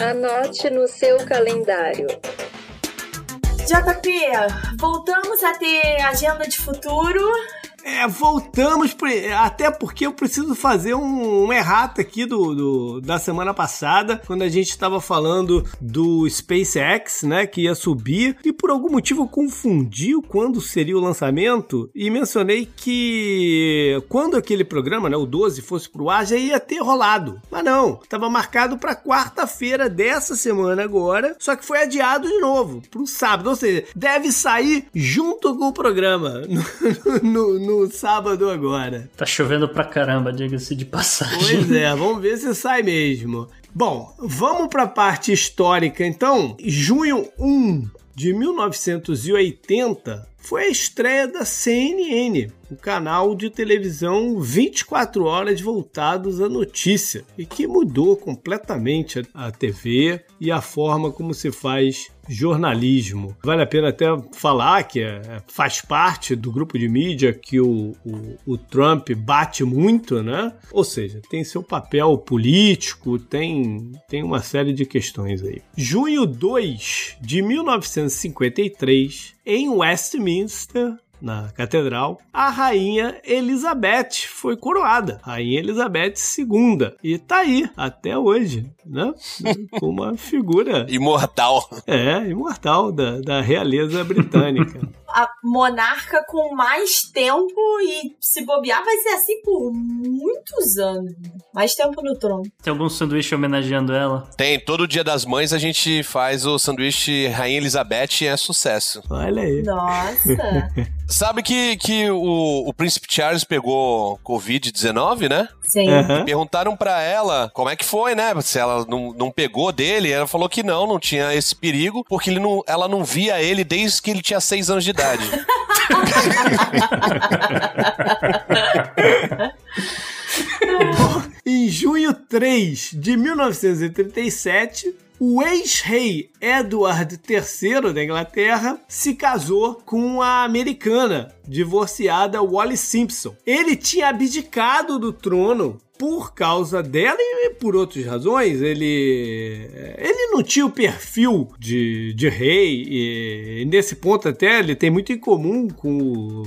Anote no seu calendário. JP, voltamos a ter agenda de futuro. É, voltamos, até porque eu preciso fazer um, um errata aqui do, do, da semana passada, quando a gente estava falando do SpaceX, né, que ia subir, e por algum motivo eu confundi quando seria o lançamento e mencionei que quando aquele programa, né, o 12, fosse pro ar, já ia ter rolado. Mas não, estava marcado para quarta-feira dessa semana agora, só que foi adiado de novo, pro sábado, ou seja, deve sair junto com o programa no, no, no sábado agora. Tá chovendo pra caramba, diga-se de passagem. Pois é, vamos ver se sai mesmo. Bom, vamos para a parte histórica então. Junho 1 de 1980 foi a estreia da CNN, o canal de televisão 24 horas voltados à notícia e que mudou completamente a TV e a forma como se faz jornalismo. Vale a pena até falar que é, faz parte do grupo de mídia que o, o, o, Trump bate muito, né? Ou seja, tem seu papel político, tem, tem uma série de questões aí. Junho 2 de 1953, em Westminster, na catedral, a rainha Elizabeth foi coroada, rainha Elizabeth II, e tá aí até hoje, né? Uma figura imortal. É, imortal da, da realeza britânica. a monarca com mais tempo e se bobear vai ser assim por muitos anos. Mais tempo no trono. Tem algum sanduíche homenageando ela? Tem, todo dia das mães a gente faz o sanduíche Rainha Elizabeth e é sucesso. Olha aí. Nossa. Sabe que, que o, o príncipe Charles pegou Covid-19, né? Sim. Uhum. Perguntaram para ela como é que foi, né? Se ela não, não pegou dele. Ela falou que não, não tinha esse perigo, porque ele não, ela não via ele desde que ele tinha seis anos de idade. em junho 3 de 1937, o ex-rei Edward III da Inglaterra se casou com a americana divorciada Wally Simpson. Ele tinha abdicado do trono por causa dela e por outras razões. Ele, ele não tinha o perfil de, de rei, e, e nesse ponto até ele tem muito em comum com o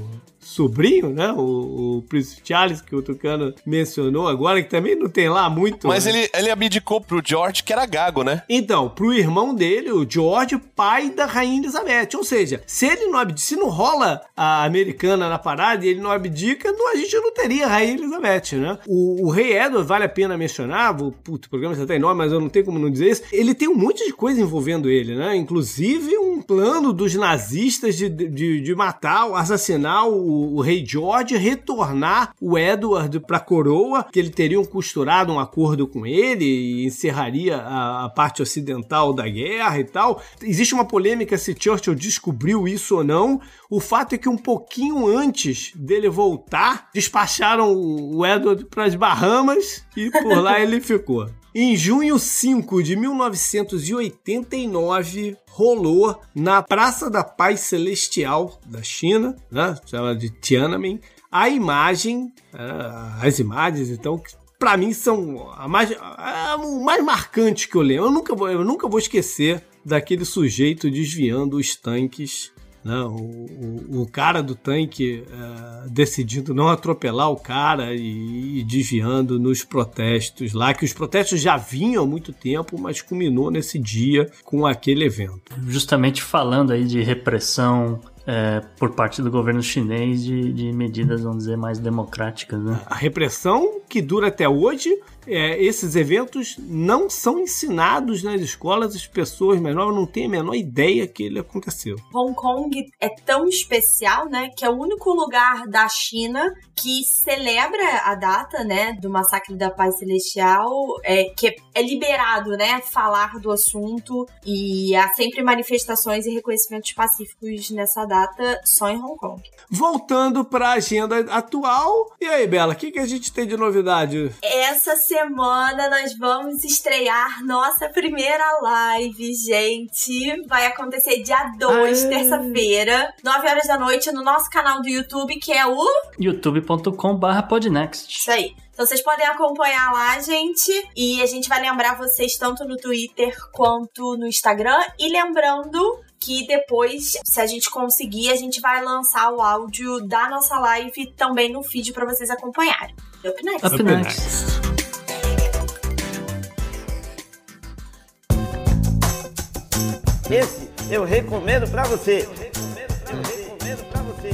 sobrinho, né? O, o Príncipe Charles, que o Tucano mencionou agora, que também não tem lá muito. Mas né? ele, ele abdicou pro George, que era gago, né? Então, pro irmão dele, o George, pai da Rainha Elizabeth. Ou seja, se ele não abdica, se não rola a americana na parada e ele não abdica, não, a gente não teria a Rainha Elizabeth, né? O, o rei Edward, vale a pena mencionar, puto, o programa já tá enorme, mas eu não tenho como não dizer isso. Ele tem um monte de coisa envolvendo ele, né? Inclusive um plano dos nazistas de, de, de matar, assassinar o o, rei George retornar o Edward para a coroa, que ele teriam costurado um acordo com ele e encerraria a, a, parte ocidental da guerra e tal. Existe uma polêmica se Churchill descobriu isso ou não. O fato é que um pouquinho antes dele voltar, despacharam o Edward para as Bahamas e por lá ele ficou. Em junho 5 de 1989, rolou na Praça da Paz Celestial da China, né? Chama de Tiananmen, a imagem, uh, as imagens, então, que para mim são a mais, a, o mais marcante que eu lembro. Eu nunca eu nunca vou esquecer daquele sujeito desviando os tanques né? O, o, cara do tanque é, decidindo não atropelar o cara e, e, desviando nos protestos lá, que os protestos já vinham há muito tempo, mas culminou nesse dia com aquele evento. Justamente falando aí de repressão é, por parte do governo chinês de, de, medidas, vamos dizer, mais democráticas. Né? A repressão que dura até hoje é, esses eventos não são ensinados nas escolas, as pessoas mais novas não têm a menor ideia que ele aconteceu. Hong Kong é tão especial, né, que é o único lugar da China que celebra a data, né, do massacre da paz celestial, é, que é liberado, né, falar do assunto e há sempre manifestações e reconhecimentos pacíficos nessa data só em Hong Kong. Voltando para a agenda atual, e aí, Bela, o que, que a gente tem de novidade? Essa semana nós vamos estrear nossa primeira live, gente. Vai acontecer dia 2, terça-feira, 9 horas da noite, no nosso canal do YouTube, que é o youtube.com/podnext. Isso aí. Então vocês podem acompanhar lá, gente. E a gente vai lembrar vocês tanto no Twitter quanto no Instagram. E lembrando que depois, se a gente conseguir, a gente vai lançar o áudio da nossa live também no feed para vocês acompanharem. Up next. Up next. Esse eu recomendo para você. Eu recomendo pra você.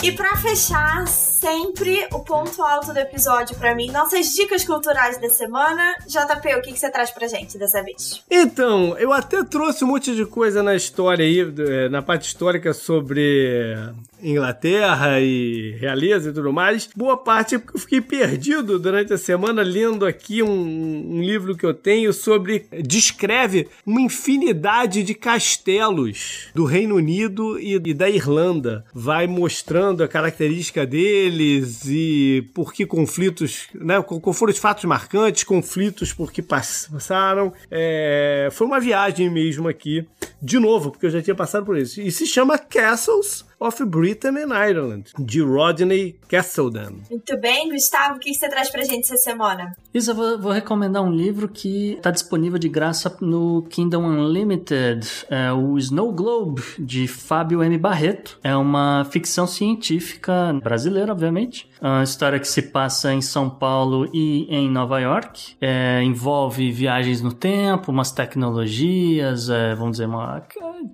E para fechar, sempre o ponto alto do episódio para mim, nossas dicas culturais da semana. JP, o que, que você traz pra gente dessa vez? Então, eu até trouxe um monte de coisa na história aí, eh, na parte histórica sobre Inglaterra e realeza e tudo mais. Boa parte eu fiquei perdido durante a semana lendo aqui um, um livro que eu tenho sobre. descreve uma infinidade de castelos do Reino Unido e, e da Irlanda. Vai mostrando a característica deles e por que conflitos, né? Qual foram os fatos marcantes, conflitos por que passaram. É, foi uma viagem mesmo aqui, de novo, porque eu já tinha passado por isso. E se chama Castles of Britain and Ireland, de Rodney Castleton. Muito bem, Gustavo, o que você traz pra gente essa semana? Isa, vou, vou recomendar um livro que está disponível de graça no Kingdom Unlimited, é o Snow Globe, de Fábio M. Barreto. É uma ficção científica brasileira, obviamente. É uma história que se passa em São Paulo e em Nova York. É, envolve viagens no tempo, umas tecnologias, é, vamos dizer, uma...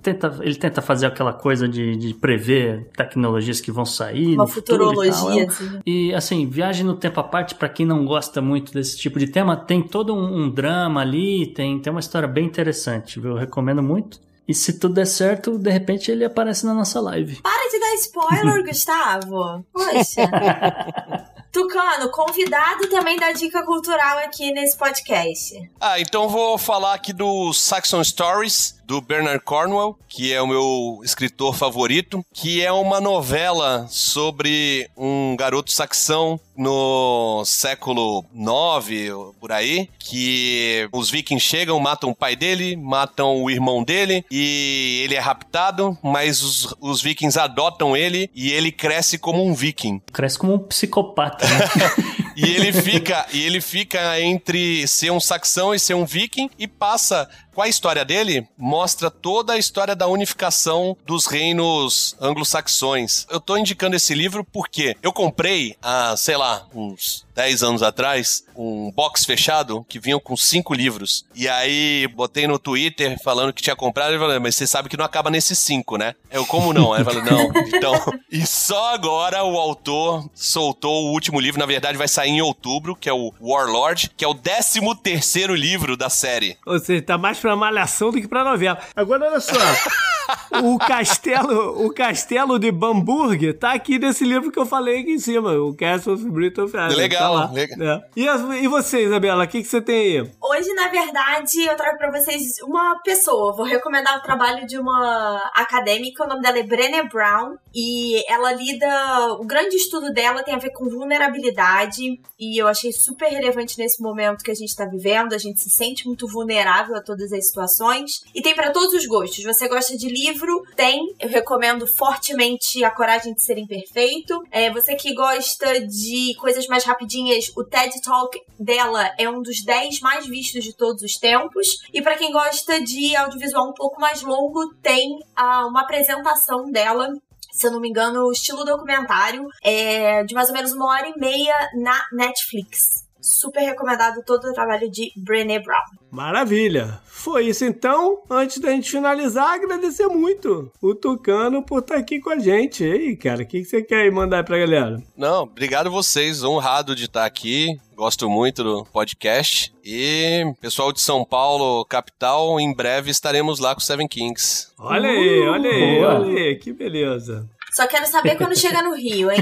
Tenta, ele tenta fazer aquela coisa de, de prever tecnologias que vão sair. Uma futurologia, e, assim. e assim, viagem no tempo à parte, para quem não gosta muito desse tipo de tema, tem todo um, um drama ali, tem, tem uma história bem interessante, viu? Eu recomendo muito. E se tudo der certo, de repente ele aparece na nossa live. Para de dar spoiler, Gustavo! Poxa! Tucano, convidado também da dica cultural aqui nesse podcast. Ah, então vou falar aqui do Saxon Stories, do Bernard Cornwell, que é o meu escritor favorito, que é uma novela sobre um garoto saxão no século IX, por aí, que os vikings chegam, matam o pai dele, matam o irmão dele, e ele é raptado, mas os, os vikings adotam ele e ele cresce como um viking. Cresce como um psicopata, né? e ele fica, e ele fica entre ser um saxão e ser um viking e passa com a história dele, mostra toda a história da unificação dos reinos anglo-saxões. Eu tô indicando esse livro porque eu comprei há, sei lá, uns 10 anos atrás, um box fechado que vinha com cinco livros. E aí botei no Twitter falando que tinha comprado e falei, mas você sabe que não acaba nesses cinco, né? Eu, como não? Aí eu falei, não. Então, e só agora o autor soltou o último livro, na verdade vai sair em outubro, que é o Warlord, que é o 13 terceiro livro da série. Ou seja, tá mais pra malhação do que pra novela. Agora, olha só. o castelo, o castelo de Bamburg tá aqui nesse livro que eu falei aqui em cima, o Castle of Britain Ireland. Legal, tá legal. É. E, as- e você, Isabela, o que, que você tem aí? Hoje, na verdade, eu trago pra vocês uma pessoa. Vou recomendar o trabalho de uma acadêmica, o nome dela é Brené Brown, e ela lida. O grande estudo dela tem a ver com vulnerabilidade, e eu achei super relevante nesse momento que a gente tá vivendo. A gente se sente muito vulnerável a todas as situações, e tem pra todos os gostos. Você gosta de livro? Tem. Eu recomendo fortemente A Coragem de Ser Imperfeito. É, você que gosta de coisas mais rapidinhas, o TED Talk dela é um dos 10 mais vistos de todos os tempos. E pra quem gosta de audiovisual um pouco mais longo, tem ah, uma apresentação dela. Se eu não me engano, estilo documentário, é de mais ou menos uma hora e meia na Netflix. Super recomendado todo o trabalho de Brené Brown. Maravilha! Foi isso então. Antes da gente finalizar, agradecer muito o Tucano por estar aqui com a gente. E aí, cara, o que, que você quer aí mandar pra galera? Não, obrigado vocês, honrado de estar aqui. Gosto muito do podcast. E pessoal de São Paulo, capital, em breve estaremos lá com o Seven Kings. Olha aí, olha aí, boa. olha aí, que beleza. Só quero saber quando chegar no Rio, hein?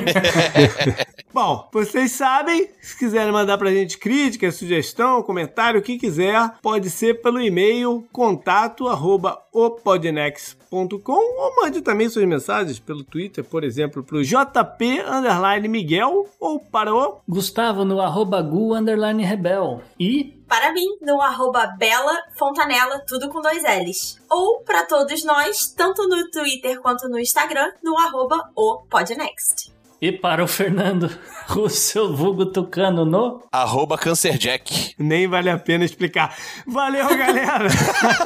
Bom, vocês sabem, se quiserem mandar pra gente crítica, sugestão, comentário, o que quiser, pode ser pelo e-mail contato arroba opodnex.com ou mande também suas mensagens pelo Twitter, por exemplo, pro JP underline Miguel ou para o Gustavo no arroba gu underline rebel. E para mim no arroba Bela Fontanella, tudo com dois L's. Ou para todos nós, tanto no Twitter quanto no Instagram, no arroba o Podnext. E para o Fernando Russell Vulgo Tucano no... Arroba CancerJack. Nem vale a pena explicar. Valeu, galera!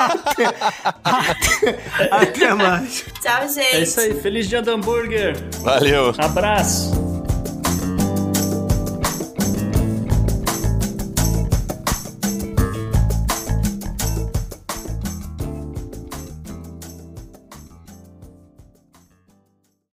até, até, até mais. Tchau, gente! É isso aí, feliz dia do hambúrguer! Valeu. Abraço!